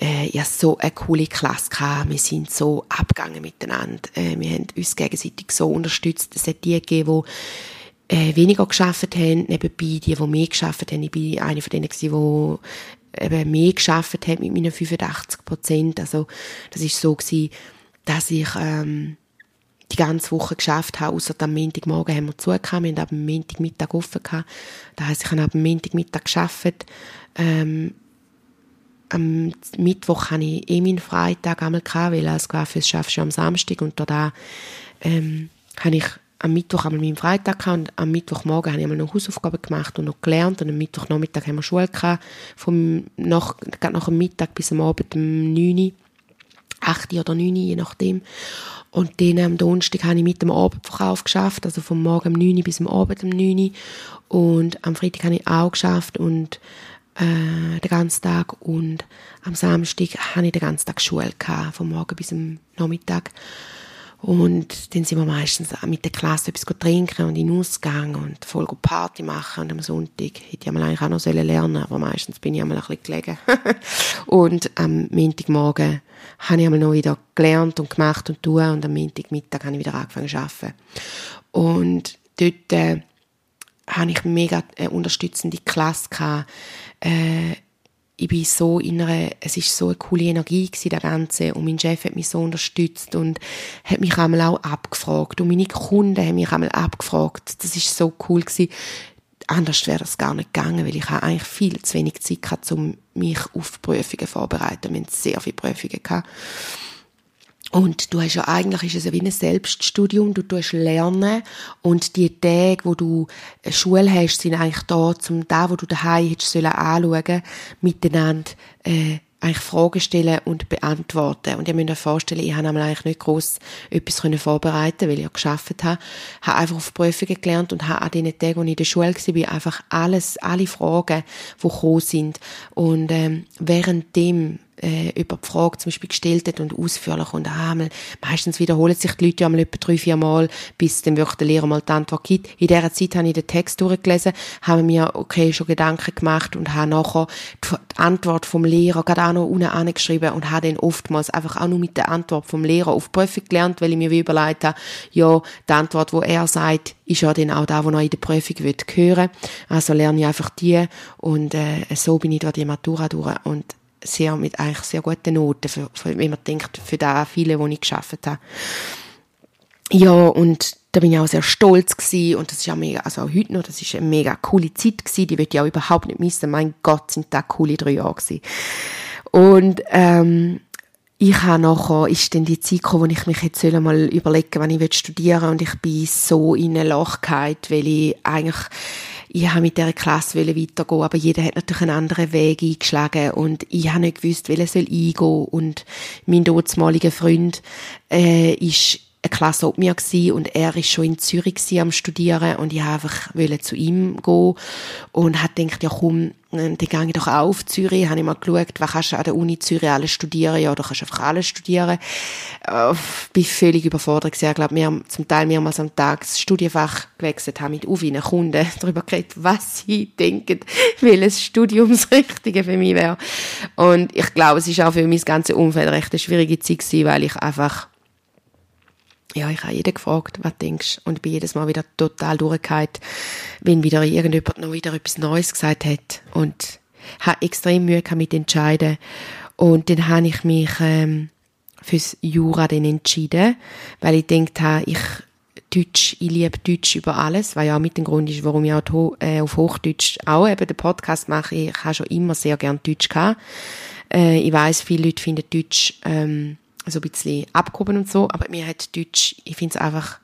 Äh, ich so eine coole Klasse gehabt. Wir sind so abgegangen miteinander. Äh, wir haben uns gegenseitig so unterstützt. Es hat die gegeben, die äh, weniger geschafft haben, nebenbei die, die mehr geschafft haben. Ich bin eine von denen gewesen, die eben mehr geschafft hat mit meinen 85 Prozent. Also, das ist so gewesen, dass ich, ähm, die ganze Woche geschafft habe, außer am Montagmorgen haben wir zugekommen, wir haben ab dem Montagmittag offen gehabt. Das heisst, ich habe ab dem Montagmittag geschafft. Ähm, am Mittwoch hatte ich eh meinen Freitag einmal gehabt, weil als Coiffeuse schaffst du am Samstag und da ähm, habe ich am Mittwoch einmal meinen Freitag gehabt und am Mittwochmorgen habe ich einmal noch Hausaufgaben gemacht und noch gelernt und am Mittwochnachmittag haben wir Schule gehabt, vom nach, nach dem Mittag bis am Abend um 9 Uhr, 8 oder 9 Uhr, je nachdem. Und dann am Donnerstag habe ich mit dem Abendverkauf geschafft, also vom Morgen um 9 Uhr bis am Abend um 9 Uhr. Und am Freitag habe ich auch geschafft und äh, den ganzen Tag. Und am Samstag habe ich den ganzen Tag Schule gehabt, vom Morgen bis am Nachmittag. Und dann sind wir meistens mit der Klasse etwas trinken und in Ausgang und voll Party machen. Und am Sonntag hätte ich eigentlich auch noch lernen aber meistens bin ich einmal ein bisschen gelegen. und am Montagmorgen habe ich einmal noch wieder gelernt und gemacht und tun und am Montagmittag habe ich wieder angefangen zu arbeiten. Und dort äh, habe ich mega äh, unterstützende Klasse gehabt. Äh, ich bin so in es ist so eine coole Energie gewesen, der Ganze. Und mein Chef hat mich so unterstützt und hat mich einmal auch abgefragt. Und meine Kunden haben mich einmal abgefragt. Das ist so cool gewesen. anders wäre das gar nicht gegangen, weil ich habe eigentlich viel zu wenig Zeit gehabt, um mich auf Prüfungen vorzubereiten. Wir hatten sehr viele Prüfungen gehabt. Und du hast ja eigentlich ist es ja wie ein Selbststudium. Du tust lernen und die Tage, wo du Schule hast, sind eigentlich da, zum da, wo du daheim hättest sollen anschauen, miteinander äh, eigentlich Fragen stellen und beantworten. Und ihr müsst euch vorstellen, ich habe eigentlich nicht gross etwas vorbereiten weil ich ja geschafft habe. habe einfach auf Prüfungen gelernt und habe an den Tagen, wo ich in der Schule war, einfach alles, alle Fragen, die gekommen sind. Und ähm, währenddem äh, über die Frage zum Beispiel gestellt hat und ausführlich und einmal, meistens wiederholen sich die Leute ja mal etwa drei, vier Mal, bis dann wirklich der Lehrer mal die Antwort gibt. In dieser Zeit habe ich den Text durchgelesen, habe mir, okay, schon Gedanken gemacht und habe nachher die Antwort vom Lehrer gerade auch noch unten angeschrieben und habe dann oftmals einfach auch nur mit der Antwort vom Lehrer auf die Prüfung gelernt, weil ich mir wie überlegt habe, ja, die Antwort, wo er sagt, ist ja dann auch da, wo noch in der Prüfung wird hören. Also lerne ich einfach die und äh, so bin ich da die Matura durch und sehr, mit eigentlich sehr guten Noten, für, für, wenn man denkt, für da viele, die ich geschafft habe. Ja, und da bin ich auch sehr stolz gewesen und das ist ja mega, also auch heute noch, das ist eine mega coole Zeit gewesen, die würde ich auch überhaupt nicht missen. Mein Gott, sind da coole drei Jahre gewesen. Und, ähm, ich habe nachher, ist dann die Zeit gekommen, wo ich mich jetzt mal überlegen wann ich studieren will und ich bin so in eine Loch weil ich eigentlich ich habe mit dieser Klasse weitergehen, aber jeder hat natürlich einen anderen Weg eingeschlagen und ich habe nicht gewusst, welcher soll eingehen und mein dortmaliger Freund äh, ist eine Klasse ob mir gewesen, und er ist schon in Zürich am Studieren und ich wollte einfach zu ihm gehen und hat gedacht, ja komm, dann gehe ich doch auch auf Zürich, habe ich mal geschaut, was kannst du an der Uni Zürich alles studieren, ja, da kannst du einfach alles studieren. Äh, bin völlig überfordert gewesen, ich glaube, wir haben zum Teil mehrmals am Tag das Studienfach gewechselt, haben mit Uwinen Kunden darüber geredet, was sie denken, welches Studium das Richtige für mich wäre. Und ich glaube, es ist auch für mein ganzes Umfeld recht eine schwierige Zeit gewesen, weil ich einfach ja, ich habe jeden gefragt, was denkst du? Und bin jedes Mal wieder total durchgefallen, wenn wieder irgendjemand noch wieder etwas Neues gesagt hat. Und habe extrem Mühe mit entscheiden. Und dann habe ich mich ähm, fürs Jura dann entschieden, weil ich gedacht habe, ich Deutsch, ich liebe Deutsch über alles, weil ja auch mit dem Grund ist, warum ich auch äh, auf Hochdeutsch auch eben den Podcast mache. Ich habe schon immer sehr gern Deutsch gehabt. Äh, ich weiß, viele Leute finden Deutsch ähm, so ein bisschen abgehoben und so, aber mir hat Deutsch, ich finde es einfach,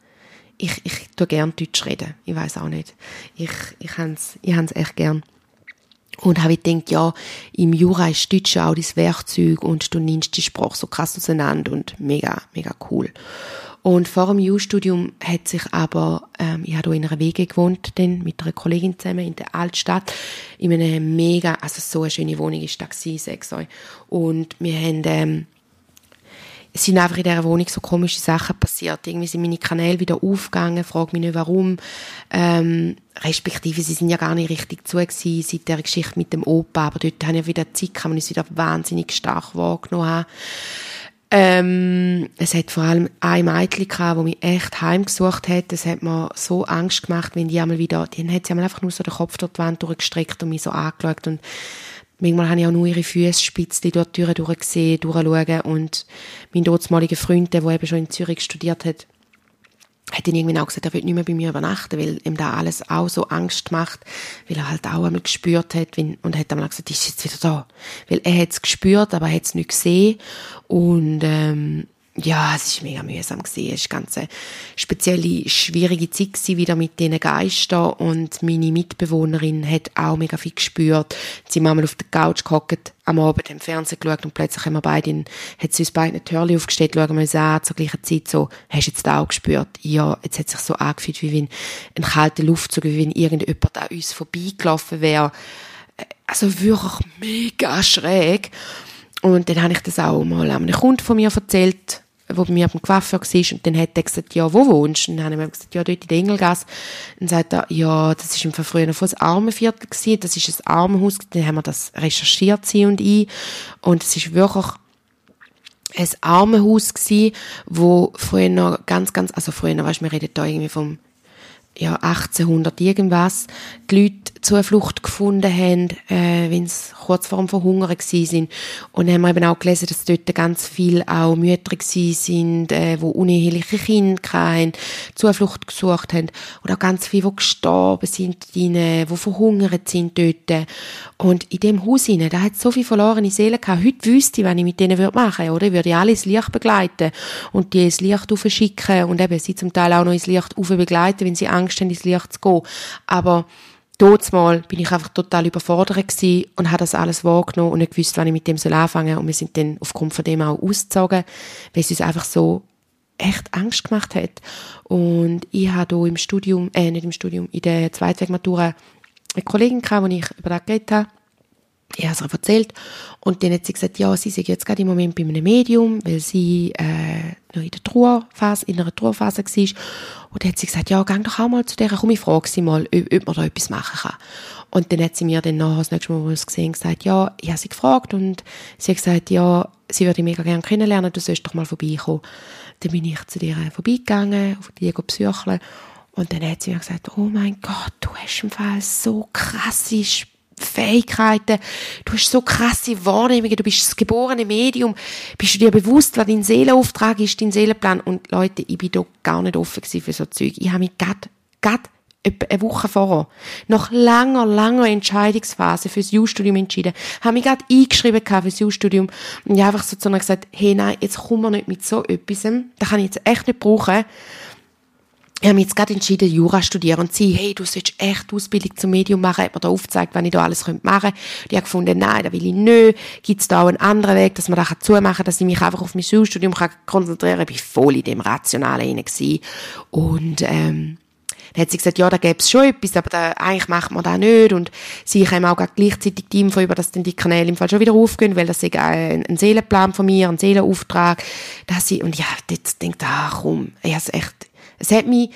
ich, ich tue gern Deutsch reden. Ich weiß auch nicht. Ich, ich habe es ich hab's echt gern. Und habe ich gedacht, ja, im Jura ist Deutsch auch das Werkzeug und du nimmst die Sprache so krass auseinander und mega, mega cool. Und vor dem Jurastudium hat sich aber, ähm, ich habe in einer Wege gewohnt, dann mit einer Kollegin zusammen in der Altstadt, in einer mega, also so eine schöne Wohnung ist da gewesen, sechs Und wir haben, ähm, es sind einfach in dieser Wohnung so komische Sachen passiert. Irgendwie sind meine Kanäle wieder aufgegangen, frage mich nicht warum. Ähm, respektive, sie sind ja gar nicht richtig zu gewesen, seit der Geschichte mit dem Opa, aber dort haben ja wieder Zeit, kann man uns wieder wahnsinnig stark wahrgenommen haben. Ähm, es hat vor allem ein Mädchen gehabt, das mich echt heimgesucht hat. Das hat mir so Angst gemacht, wenn die einmal wieder, die hat sie einmal einfach nur so den Kopf durch die Wand durchgestreckt und mich so angeschaut und Manchmal habe ich auch nur ihre Füße durch die Türen durchgesehen, durchschauen. Und mein dortmaliger Freund, der, eben schon in Zürich studiert hat, hat dann irgendwann auch gesagt, er will nicht mehr bei mir übernachten, weil ihm da alles auch so Angst macht, weil er halt auch einmal gespürt hat wenn, und hat einmal gesagt, ist jetzt wieder da. Weil er hat es gespürt, aber er hat es nicht gesehen. Und ähm, ja, es ist mega mühsam gewesen. Es war eine ganz spezielle, schwierige Zeit gewesen, wieder mit diesen Geistern. Und meine Mitbewohnerin hat auch mega viel gespürt. Sie haben einmal auf der Couch gehockt, am Abend im Fernsehen geschaut und plötzlich haben wir beide, in, hat sie uns beide eine Türchen aufgestellt, schauen wir uns an, zur gleichen Zeit so, hast du jetzt auch gespürt? Ja, jetzt hat sich so angefühlt, wie wenn ein kalter Luftzug, wie wenn irgendjemand an uns vorbeigelaufen wäre. Also wirklich mega schräg. Und dann habe ich das auch mal einem Kunden von mir erzählt, wo bei mir dem Coiffeur war, und dann hat er gesagt, ja, wo wohnst du? Und dann habe ich ihm gesagt, ja, dort in der Engelgasse. Dann sagt er, ja, das ist im früher noch das Armenviertel gewesen, das ist ein Armenhaus, dann haben wir das recherchiert, sie und ich, und es ist wirklich ein Armenhaus gewesen, wo früher noch ganz, ganz, also früher, weißt du, wir reden da irgendwie vom ja, 1800 irgendwas die Leute Zuflucht gefunden haben, äh, wenn sie kurz vor dem Verhungern sind. Und haben wir eben auch gelesen, dass dort ganz viele auch Mütter sind, äh, die uneheliche Kinder hatten, Zuflucht gesucht haben. Und auch ganz viele, die gestorben sind, die, verhungert sind dort. Und in dem Haus hinein, da hat so viele verlorene Seelen gehabt. Heute wüsste ich, was ich mit denen würde machen würde, oder? Ich würde alle ins Licht begleiten und die ins Licht aufschicken und eben sie zum Teil auch noch ins Licht begleiten, wenn sie Angst haben, ins Licht zu gehen. Aber dort mal bin ich einfach total überfordert und habe das alles wahrgenommen und nicht gewusst, wann ich mit dem anfangen soll. Und wir sind dann aufgrund von dem auch ausgezogen, weil es uns einfach so echt Angst gemacht hat. Und ich habe hier im Studium, äh, nicht im Studium, in der Zweitwegmatura eine Kollegin gehabt, die ich über das geredet habe. Ich habe es erzählt. Und dann hat sie gesagt, ja, sie sei jetzt gerade im Moment bei einem Medium, weil sie äh, noch in der Trauerphase, in einer Trauerphase war. Und dann hat sie gesagt, ja, geh doch auch mal zu der, komm, ich frage sie mal, ob, ob man da etwas machen kann. Und dann hat sie mir dann nachher das nächste Mal, wo wir es gesehen gesagt, ja, ich habe sie gefragt und sie hat gesagt, ja, sie würde mich mega gerne kennenlernen, du sollst doch mal vorbeikommen. Dann bin ich zu ihr vorbeigegangen, auf die psycheln. Und dann hat sie mir gesagt, oh mein Gott, du hast im Fall so krasse Fähigkeiten, du hast so krasse Wahrnehmungen, du bist das geborene Medium, bist du dir bewusst, was dein Seelenauftrag ist, dein Seelenplan? Und Leute, ich bin da gar nicht offen für so Zeug. Ich habe mich grad etwa eine Woche vorher, nach langer, langer Entscheidungsphase fürs U-Studium entschieden, habe mich gerade eingeschrieben fürs U-Studium und ich habe einfach so zu gesagt, hey, nein, jetzt kommen wir nicht mit so etwas, das kann ich jetzt echt nicht brauchen ich habe mich jetzt gerade entschieden, Jura studieren und sie, hey, du sollst echt Ausbildung zum Medium machen, hat mir da aufgezeigt, was ich da alles machen könnte. Die hat gefunden, nein, da will ich nicht. Gibt es da auch einen anderen Weg, dass man das zumachen kann, dass ich mich einfach auf mein Schulstudium konzentrieren kann. Ich war voll in dem Rationalen hinein. Und, ähm, dann hat sie gesagt, ja, da gäbe es schon etwas, aber da, eigentlich macht man das nicht. Und sie haben auch gleichzeitig die Info über, dass dann die Kanäle im Fall schon wieder aufgehen, weil das ist ein, ein Seelenplan von mir, ein Seelenauftrag. Dass sie, und ja, jetzt denkt, ach komm, ich habe echt, es hat mich,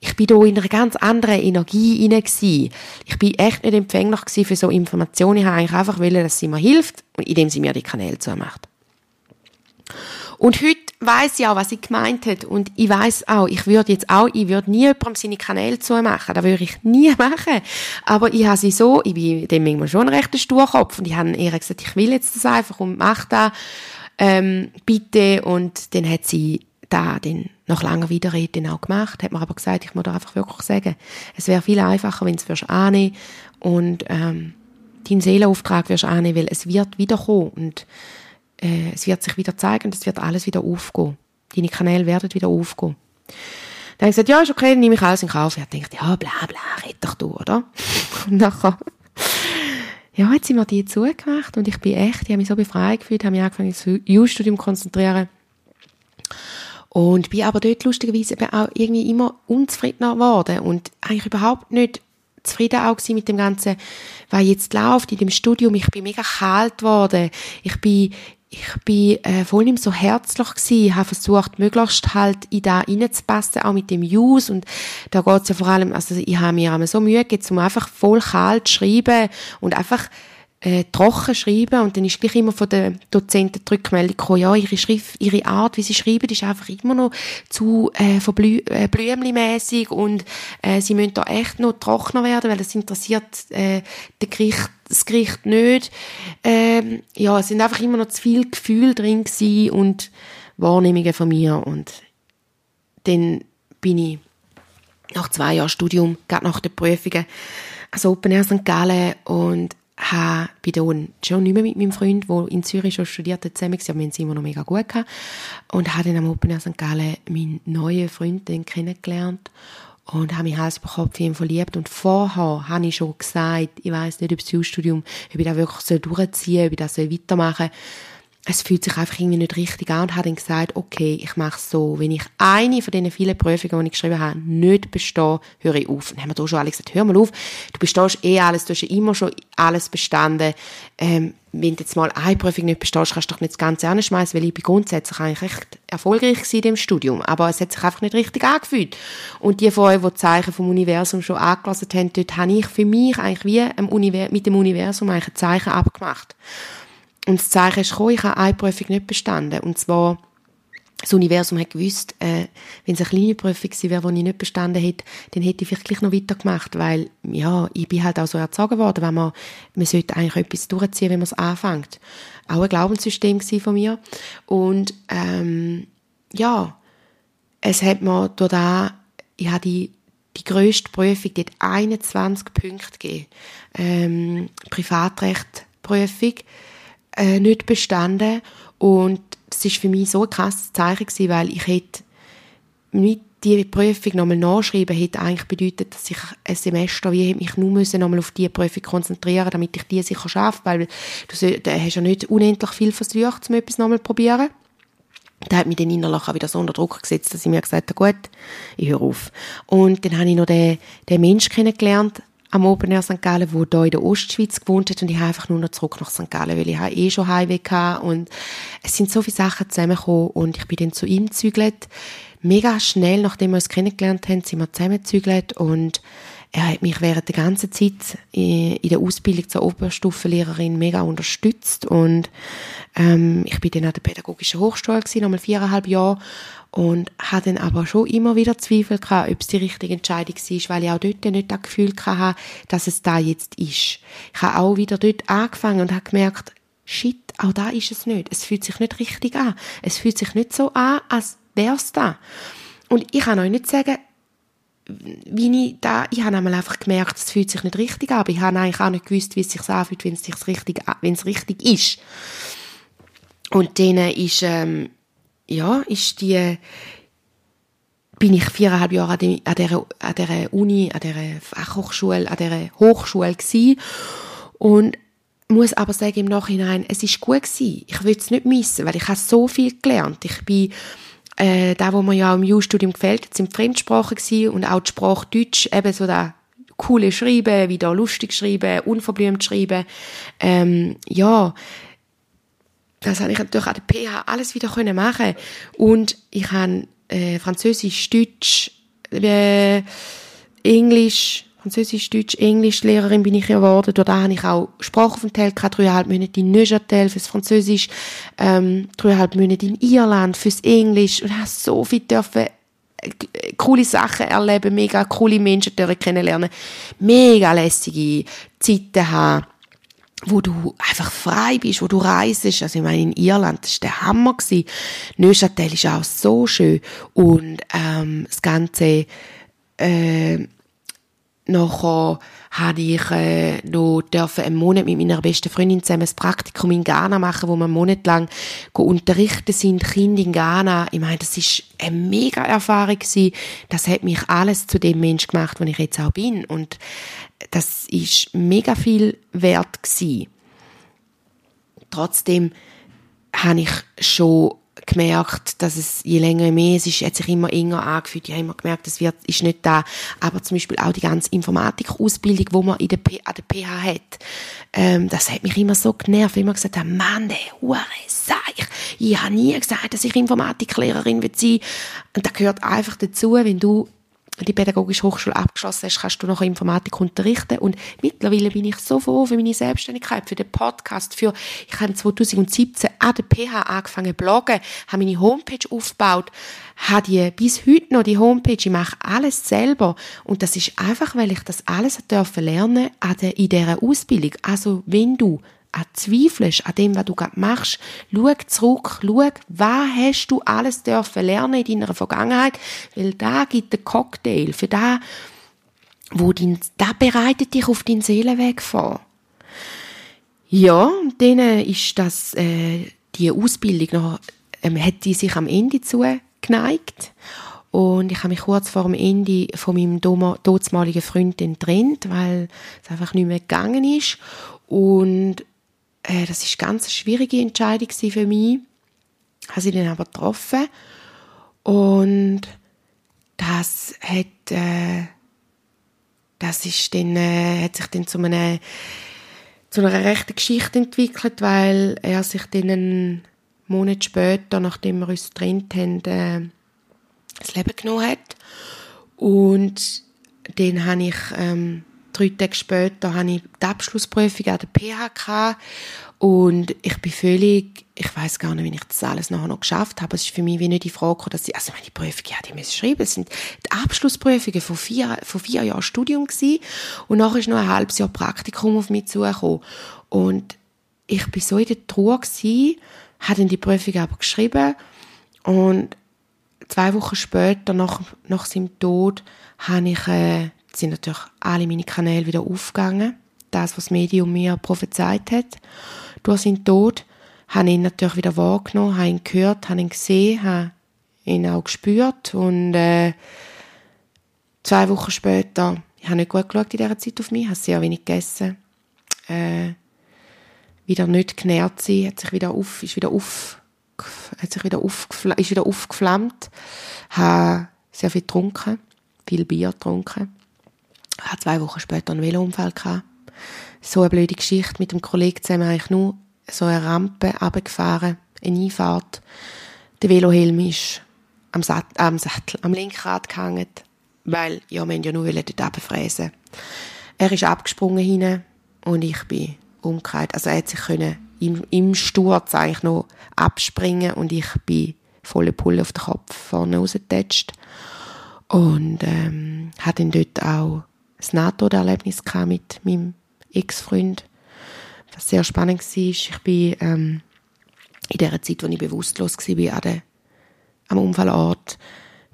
ich bin da in einer ganz anderen Energie hinein gewesen. Ich bin echt nicht empfänglich für so Informationen. Ich habe eigentlich einfach wollen, dass sie mir hilft, indem sie mir die Kanäle zumacht. Und heute weiß ich auch, was sie gemeint hat. Und ich weiß auch, ich würde jetzt auch, ich würde nie jemandem seine Kanäle zumachen. Das würde ich nie machen. Aber ich habe sie so, ich bin dem manchmal schon ein rechter Sturkopf. Und ich habe ihr gesagt, ich will jetzt das einfach und mach das, ähm, bitte. Und dann hat sie da dann nach langer Widerrede auch gemacht, hat mir aber gesagt, ich muss da einfach wirklich sagen, es wäre viel einfacher, wenn du es annehmen und ähm, deinen Seelenauftrag wirst annehmen, weil es wird wiederkommen und äh, es wird sich wieder zeigen und es wird alles wieder aufgehen. Deine Kanäle werden wieder aufgehen. Dann habe ich gesagt, ja, ist okay, dann nehme ich alles in Kauf. Ich gedacht, ja, bla, bla, red doch du, oder? Und nachher, ja, jetzt sind mir die zugemacht und ich bin echt, ich habe mich so befreit gefühlt, habe mich angefangen, das U-Studium konzentrieren und bin aber dort lustigerweise eben auch irgendwie immer unzufriedener geworden und eigentlich überhaupt nicht zufrieden auch mit dem Ganzen, was jetzt läuft in dem Studium. Ich bin mega kalt geworden. Ich bin ich bin äh, voll nicht so herzlich gewesen, ich habe versucht, möglichst halt in da reinzupassen, auch mit dem Use und da geht's ja vor allem, also ich habe mir einmal so Mühe gegeben, um einfach voll kalt zu schreiben und einfach äh, trocken schreiben und dann ist gleich immer von den Dozenten die Rückmeldung gekommen, ja, ihre Schrift, ihre Art, wie sie schreiben, ist einfach immer noch zu äh, verblü äh, blümlimässig und äh, sie müssen da echt noch trockener werden, weil das interessiert äh, den Gericht, das Gericht nicht. Ähm, ja, es sind einfach immer noch zu viel Gefühl drin und Wahrnehmungen von mir und dann bin ich nach zwei Jahren Studium, gerade nach den Prüfungen, also Open Air St. Gallen und habe bei dann schon nicht mehr mit meinem Freund, der in Zürich schon studiert hat, zusammen aber wir haben immer noch mega gut gehabt. Und habe dann am Open Air St. Gallen meinen neuen Freund dann kennengelernt und habe mich Hals über Kopf in ihn verliebt. Und vorher habe ich schon gesagt, ich weiß nicht, ob das Studium, ob ich das wirklich durchziehen soll, ob ich das weitermachen soll es fühlt sich einfach irgendwie nicht richtig an und habe dann gesagt, okay, ich mache es so. Wenn ich eine von diesen vielen Prüfungen, die ich geschrieben habe, nicht bestehe, höre ich auf. Dann haben wir da schon alle gesagt, hör mal auf, du bestehst eh alles, du hast ja immer schon alles bestanden. Ähm, wenn du jetzt mal eine Prüfung nicht bestehst, kannst du doch nicht das Ganze anschmeißen, weil ich bin grundsätzlich eigentlich recht erfolgreich in dem Studium. Aber es hat sich einfach nicht richtig angefühlt. Und die von euch, die die Zeichen vom Universum schon angelassen haben, dort habe ich für mich eigentlich wie mit dem Universum eigentlich ein Zeichen abgemacht. Und das Zeichen ist gekommen, ich habe eine Prüfung nicht bestanden. Und zwar das Universum hat gewusst, äh, wenn es eine kleine Prüfung gewesen wäre, die ich nicht bestanden hätte, dann hätte ich vielleicht gleich noch weitergemacht, weil, ja, ich bin halt auch so erzogen worden, wenn man, man sollte eigentlich etwas durchziehen, wenn man es anfängt. Auch ein Glaubenssystem von mir. Und, ähm, ja, es hat mir da, ich habe die, die grösste Prüfung, die hat 21 Punkte gegeben. Ähm, Privatrechtprüfung, äh, nicht bestanden und das ist für mich so ein krasses Zeichen gewesen, weil ich hätte mit die Prüfung nochmal nachschreiben hätte eigentlich bedeutet, dass ich ein Semester wie mich nur müssen nochmal auf diese Prüfung konzentrieren, damit ich die sicher schaffe, weil du hast ja nicht unendlich viel versucht, um etwas nochmal zu probieren. Da hat mich dann innerlich auch wieder so unter Druck gesetzt, dass ich mir gesagt habe, gut, ich höre auf. Und dann habe ich noch den, den Mensch kennengelernt, am Open Air St. Gallen, wo hier in der Ostschweiz gewohnt hat und ich habe einfach nur noch zurück nach St. Gallen, weil ich habe eh schon Heimweh hatte und es sind so viele Sachen zusammengekommen und ich bin dann zu ihm gezügelt. Mega schnell, nachdem wir uns kennengelernt haben, sind wir zusammengezügelt und er hat mich während der ganzen Zeit in der Ausbildung zur Oberstufenlehrerin mega unterstützt und ähm, ich bin dann an der pädagogischen Hochschule gewesen, nochmal viereinhalb Jahre und hatte dann aber schon immer wieder Zweifel gehabt, ob es die richtige Entscheidung war, weil ich auch dort nicht das Gefühl hatte, dass es da jetzt ist. Ich habe auch wieder dort angefangen und habe gemerkt, shit, auch da ist es nicht. Es fühlt sich nicht richtig an. Es fühlt sich nicht so an, als wäre es da. Und ich kann euch nicht sagen, wie ich da, ich habe einmal einfach gemerkt, es fühlt sich nicht richtig an, aber ich habe eigentlich auch nicht gewusst, wie es sich anfühlt, wenn es sich richtig, wenn es richtig ist. Und dann ist, ähm, ja, ist die, bin ich viereinhalb Jahre an, die, an, der, an der Uni, an der Fachhochschule, an der Hochschule gewesen. Und muss aber sagen im Nachhinein, es ist gut gewesen. Ich will es nicht missen, weil ich habe so viel gelernt. Ich bin äh, da, wo mir ja im U-Studium gefällt, sind Fremdsprachen gewesen und auch die Sprache Deutsch, eben so da coole Schreiben, wieder lustig schreiben, unverblümt schreiben. Ähm, ja, das habe ich natürlich an der PH alles wieder können machen. Und ich habe äh, Französisch, Deutsch, äh, Englisch, Französisch, Deutsch, Englisch Lehrerin bin ich geworden. Dort habe ich auch Sprachaufenthalt gehabt, dreieinhalb Monate in Neuchâtel fürs Französisch, ähm, dreieinhalb Monate in Irland fürs Englisch. Und habe so viel dürfen äh, coole Sachen erleben, mega coole Menschen kennenlernen, mega lässige Zeiten haben wo du einfach frei bist, wo du reist. Also ich meine, in Irland, das war der Hammer. Neuchâtel ist auch so schön. Und ähm, das Ganze äh, Nachher habe ich äh, noch dürfen einen Monat mit meiner besten Freundin zusammen ein Praktikum in Ghana machen, wo wir einen Monat lang unterrichten sind, Kinder in Ghana. Ich meine, das ist eine mega Erfahrung. Das hat mich alles zu dem Mensch gemacht, wo ich jetzt auch bin. Und das ist mega viel wert gewesen. Trotzdem habe ich schon gemerkt, dass es je länger mehr es ist, hat sich immer enger angefühlt. Ich habe immer gemerkt, es wird, ist nicht da. Aber zum Beispiel auch die ganze Informatikausbildung, wo man in der P an der PH hat, ähm, das hat mich immer so genervt, weil immer gesagt habe, Mann, der Hure Seich. Ich habe nie gesagt, dass ich Informatiklehrerin will sein. Und das gehört einfach dazu, wenn du die pädagogische Hochschule abgeschlossen hast, kannst du noch Informatik unterrichten. Und mittlerweile bin ich so froh für meine Selbstständigkeit, für den Podcast, für, ich habe 2017 an der PH angefangen bloggen, habe meine Homepage aufgebaut, habe die bis heute noch die Homepage, ich mache alles selber. Und das ist einfach, weil ich das alles lernen durfte in dieser Ausbildung. Also, wenn du an zweifelst an dem, was du gerade machst, schau zurück, schau, was hast du alles dürfen lernen in deiner Vergangenheit, weil da gibt der Cocktail für da, wo dein, da bereitet dich auf deinen Seelenweg vor. Ja, dann ist das, äh, die Ausbildung noch, ähm, hat die sich am Ende zugeneigt. Und ich habe mich kurz vor dem Ende von meinem damaligen Freund getrennt, weil es einfach nicht mehr gegangen ist. Und äh, das ist ganz eine schwierige Entscheidung für mich. Habe sie dann aber getroffen und das hat, äh, das ist dann, äh, hat sich dann zu einer, zu einer rechten Geschichte entwickelt, weil er sich dann einen Monat später, nachdem wir uns getrennt haben, äh, das Leben genommen hat. Und dann habe ich ähm, drei Tage später habe ich die Abschlussprüfung an der PHK Und ich bin völlig, ich weiß gar nicht, wie ich das alles nachher noch geschafft habe. Es ist für mich wie nicht die Frage, dass ich, also meine Prüfungen, ja, die müssen schreiben. Es sind die Abschlussprüfungen von vier, von vier Jahren Studium gewesen. Und nachher ist noch ein halbes Jahr Praktikum auf mich zugekommen. Und ich bin so in der Trauer gewesen, habe dann die Prüfung aber geschrieben. Und zwei Wochen später, nach, nach seinem Tod, habe ich, äh, sind natürlich alle meine Kanäle wieder aufgegangen. Das, was das Medium mir prophezeit hat. Durch seinen Tod, habe ihn natürlich wieder wahrgenommen, habe ihn gehört, habe ihn gesehen, habe ihn auch gespürt. Und äh, zwei Wochen später, ich habe nicht gut geschaut in dieser Zeit auf mich, habe sehr wenig gegessen, äh, wieder nicht genährt sein, hat sich wieder auf, ist wieder auf, hat sich wieder aufgeflammt, ist wieder aufgeflammt, habe sehr viel getrunken, viel Bier getrunken, habe zwei Wochen später einen Velounfall gehabt, so eine blöde Geschichte mit dem Kollegen zusammen eigentlich nur so eine Rampe runtergefahren, eine Einfahrt. Der Velohelm ist am, Sat am Sattel, am Lenkrad gehangen, weil, ja, wir ja nur dort runterfräsen. Er ist abgesprungen hinten und ich bin umgekehrt. Also er hat sich können im, im Sturz eigentlich noch abspringen und ich bin volle Pulle auf den Kopf vorne rausgetatscht. Und ähm, hatte dann dort auch ein NATO-Erlebnis mit meinem Ex-Freund, was sehr spannend war. Ich bin ähm, in der Zeit, als ich bewusstlos war, der, am Unfallort,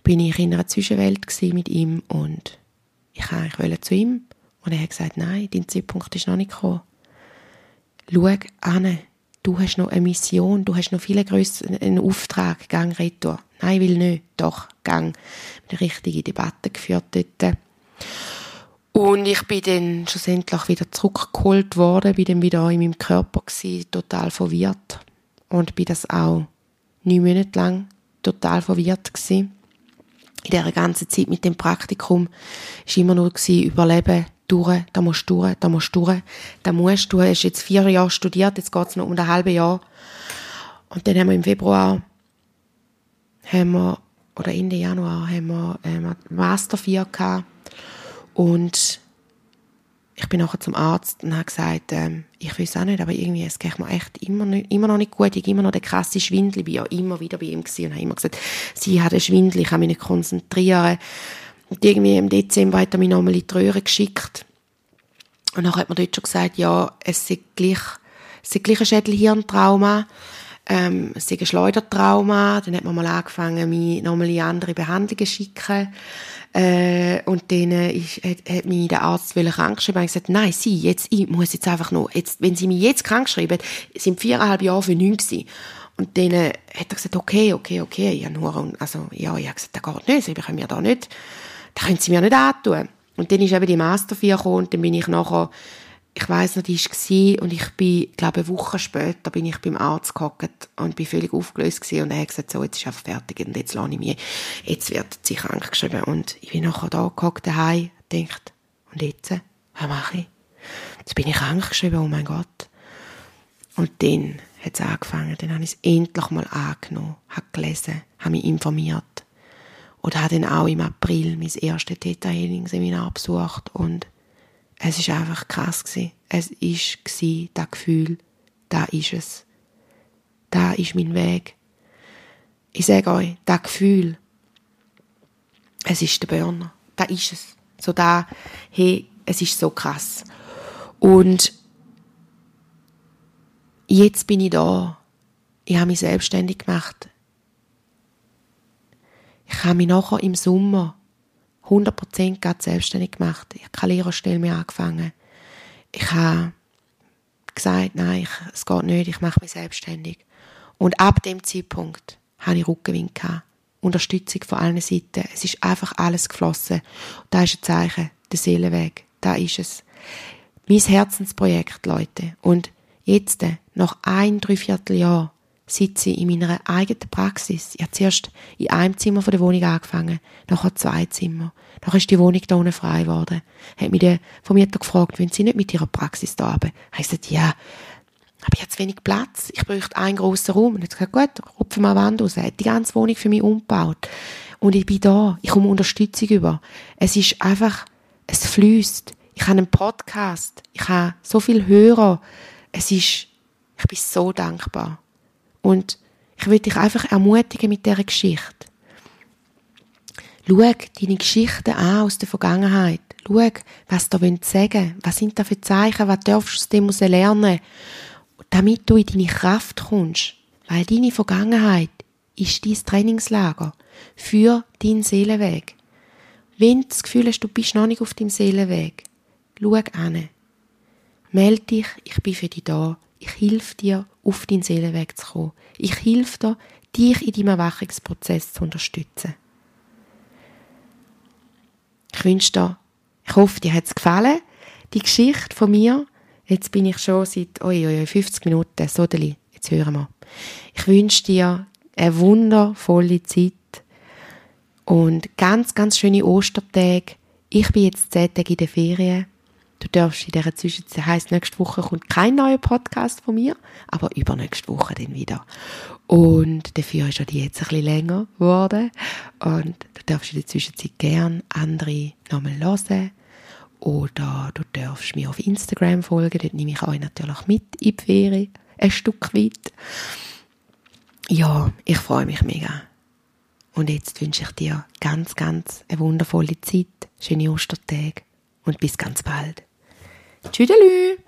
bin ich in einer Zwischenwelt mit ihm und ich wollte zu ihm und er hat gesagt, nein, dein Zeitpunkt ist noch nicht gekommen. Schau an, du hast noch eine Mission, du hast noch viel größeren Auftrag, gang retour. Nein, will nicht, doch, gang. Eine richtige Debatte geführt dort. Und ich bin dann schlussendlich wieder zurückgeholt worden, bin dann wieder in meinem Körper gewesen, total verwirrt. Und bin das auch neun Monate lang total verwirrt gewesen. In dieser ganzen Zeit mit dem Praktikum war immer nur gewesen, überleben, durch, da musst du durch, da musst du durch, da musst du, hast jetzt vier Jahre studiert, jetzt geht es noch um ein halbes Jahr. Und dann haben wir im Februar, haben wir, oder Ende Januar, haben wir ähm, Master 4 gehabt und ich bin nachher zum Arzt und habe gesagt, ähm, ich weiß auch nicht, aber irgendwie, es geht mir echt immer, nicht, immer noch nicht gut. Ich habe immer noch den krassen Schwindel. Ich bin ja immer wieder bei ihm und habe immer gesagt, sie hat einen Schwindel, ich kann mich nicht konzentrieren. Und irgendwie im Dezember hat er mich nochmal in die Röhre geschickt. Und dann hat man dort schon gesagt, ja, es ist gleich, es ist gleich ein Schädelhirntrauma, ähm, es ist ein Schleudertrauma. Dann hat man mal angefangen, mich nochmal in andere Behandlungen zu schicken. Äh, und dann ist, hat, hat mich der Arzt krank geschrieben und gesagt, nein, sie, jetzt, ich muss jetzt einfach noch, jetzt, wenn sie mich jetzt krank schreiben, sind viereinhalb Jahre für nichts gewesen. Und dann hat er gesagt, okay, okay, okay, ja, nur, also, ja, ich habe gesagt, das geht nicht, sie können mir da nicht, das können sie mir nicht antun. Und dann ist eben die Master 4 gekommen und dann bin ich nachher ich weiß noch, die war und ich bin, glaube eine Woche später bin ich beim Arzt gehockt und bin völlig aufgelöst gewesen und er hat gesagt, so, jetzt ist einfach fertig und jetzt lasse ich mich, jetzt wird sie krank geschrieben und ich bin nachher da gehockt daheim denkt, und jetzt, was mache ich? Jetzt bin ich krank geschrieben, oh mein Gott. Und dann hat es angefangen, dann habe ich es endlich mal angenommen, habe gelesen, habe mich informiert und habe dann auch im April mein erstes Theta Healing Seminar besucht und es ist einfach krass gewesen. Es ist gsi, das Gefühl, da ist es. Da ist mein Weg. Ich sage euch, das Gefühl, es ist der Burner. Da ist es. So da, hey, es ist so krass. Und jetzt bin ich da. Ich habe mich selbstständig gemacht. Ich habe mich nachher im Sommer 100% gerade selbstständig gemacht. Ich habe keine Lehrerstelle mehr angefangen. Ich habe gesagt, nein, ich, es geht nicht, ich mache mich selbstständig. Und ab dem Zeitpunkt habe ich Rückenwind. Unterstützung von allen Seiten. Es ist einfach alles geflossen. da ist ein Zeichen, der Seelenweg. Da ist es. Mein Herzensprojekt, Leute. Und jetzt, nach ein, dreiviertel Jahr, sitze ich in meiner eigenen Praxis. Ich habe zuerst in einem Zimmer von der Wohnung angefangen, nachher zwei Zimmer. Nachher ist die Wohnung da unten frei geworden. Hat mich der Vermieter gefragt, wollen Sie nicht mit Ihrer Praxis da haben? Ich gesagt, ja. Aber ich habe zu wenig Platz. Ich bräuchte einen grossen Raum. Und hat gesagt, gut, rupfen wir eine Wand raus. Er hat die ganze Wohnung für mich umgebaut. Und ich bin da. Ich komme Unterstützung über. Es ist einfach, es fließt. Ich habe einen Podcast. Ich habe so viel Hörer. Es ist Ich bin so dankbar. Und ich will dich einfach ermutigen mit dieser Geschichte. Schau deine Geschichten an aus der Vergangenheit. Schau, was da sagen wollen. Was sind da für Zeichen? Was darfst du aus dem lernen? Damit du in deine Kraft kommst. Weil deine Vergangenheit ist dein Trainingslager für deinen Seelenweg. Wenn du das Gefühl hast, du bist noch nicht auf deinem Seelenweg, schau an. Meld dich, ich bin für dich da. Ich helfe dir, auf deinen Seelenweg zu kommen. Ich helfe dir, dich in deinem Erwachungsprozess zu unterstützen. Ich wünsche dir, ich hoffe, dir hat es gefallen, die Geschichte von mir. Jetzt bin ich schon seit oi, oi, 50 Minuten, Sodeli, jetzt hören wir. Ich wünsche dir eine wundervolle Zeit und ganz, ganz schöne Ostertage. Ich bin jetzt zehn Tage in der Ferien. Du darfst in dieser Zwischenzeit, heisst, nächste Woche kommt kein neuer Podcast von mir, aber übernächste Woche dann wieder. Und dafür ist ja die jetzt ein bisschen länger geworden. Und du darfst in der Zwischenzeit gern andere nochmal hören. Oder du darfst mir auf Instagram folgen, dort nehme ich euch natürlich mit in die Ferien, ein Stück weit. Ja, ich freue mich mega. Und jetzt wünsche ich dir ganz, ganz eine wundervolle Zeit, schöne Ostertage und bis ganz bald. Tschüdelü!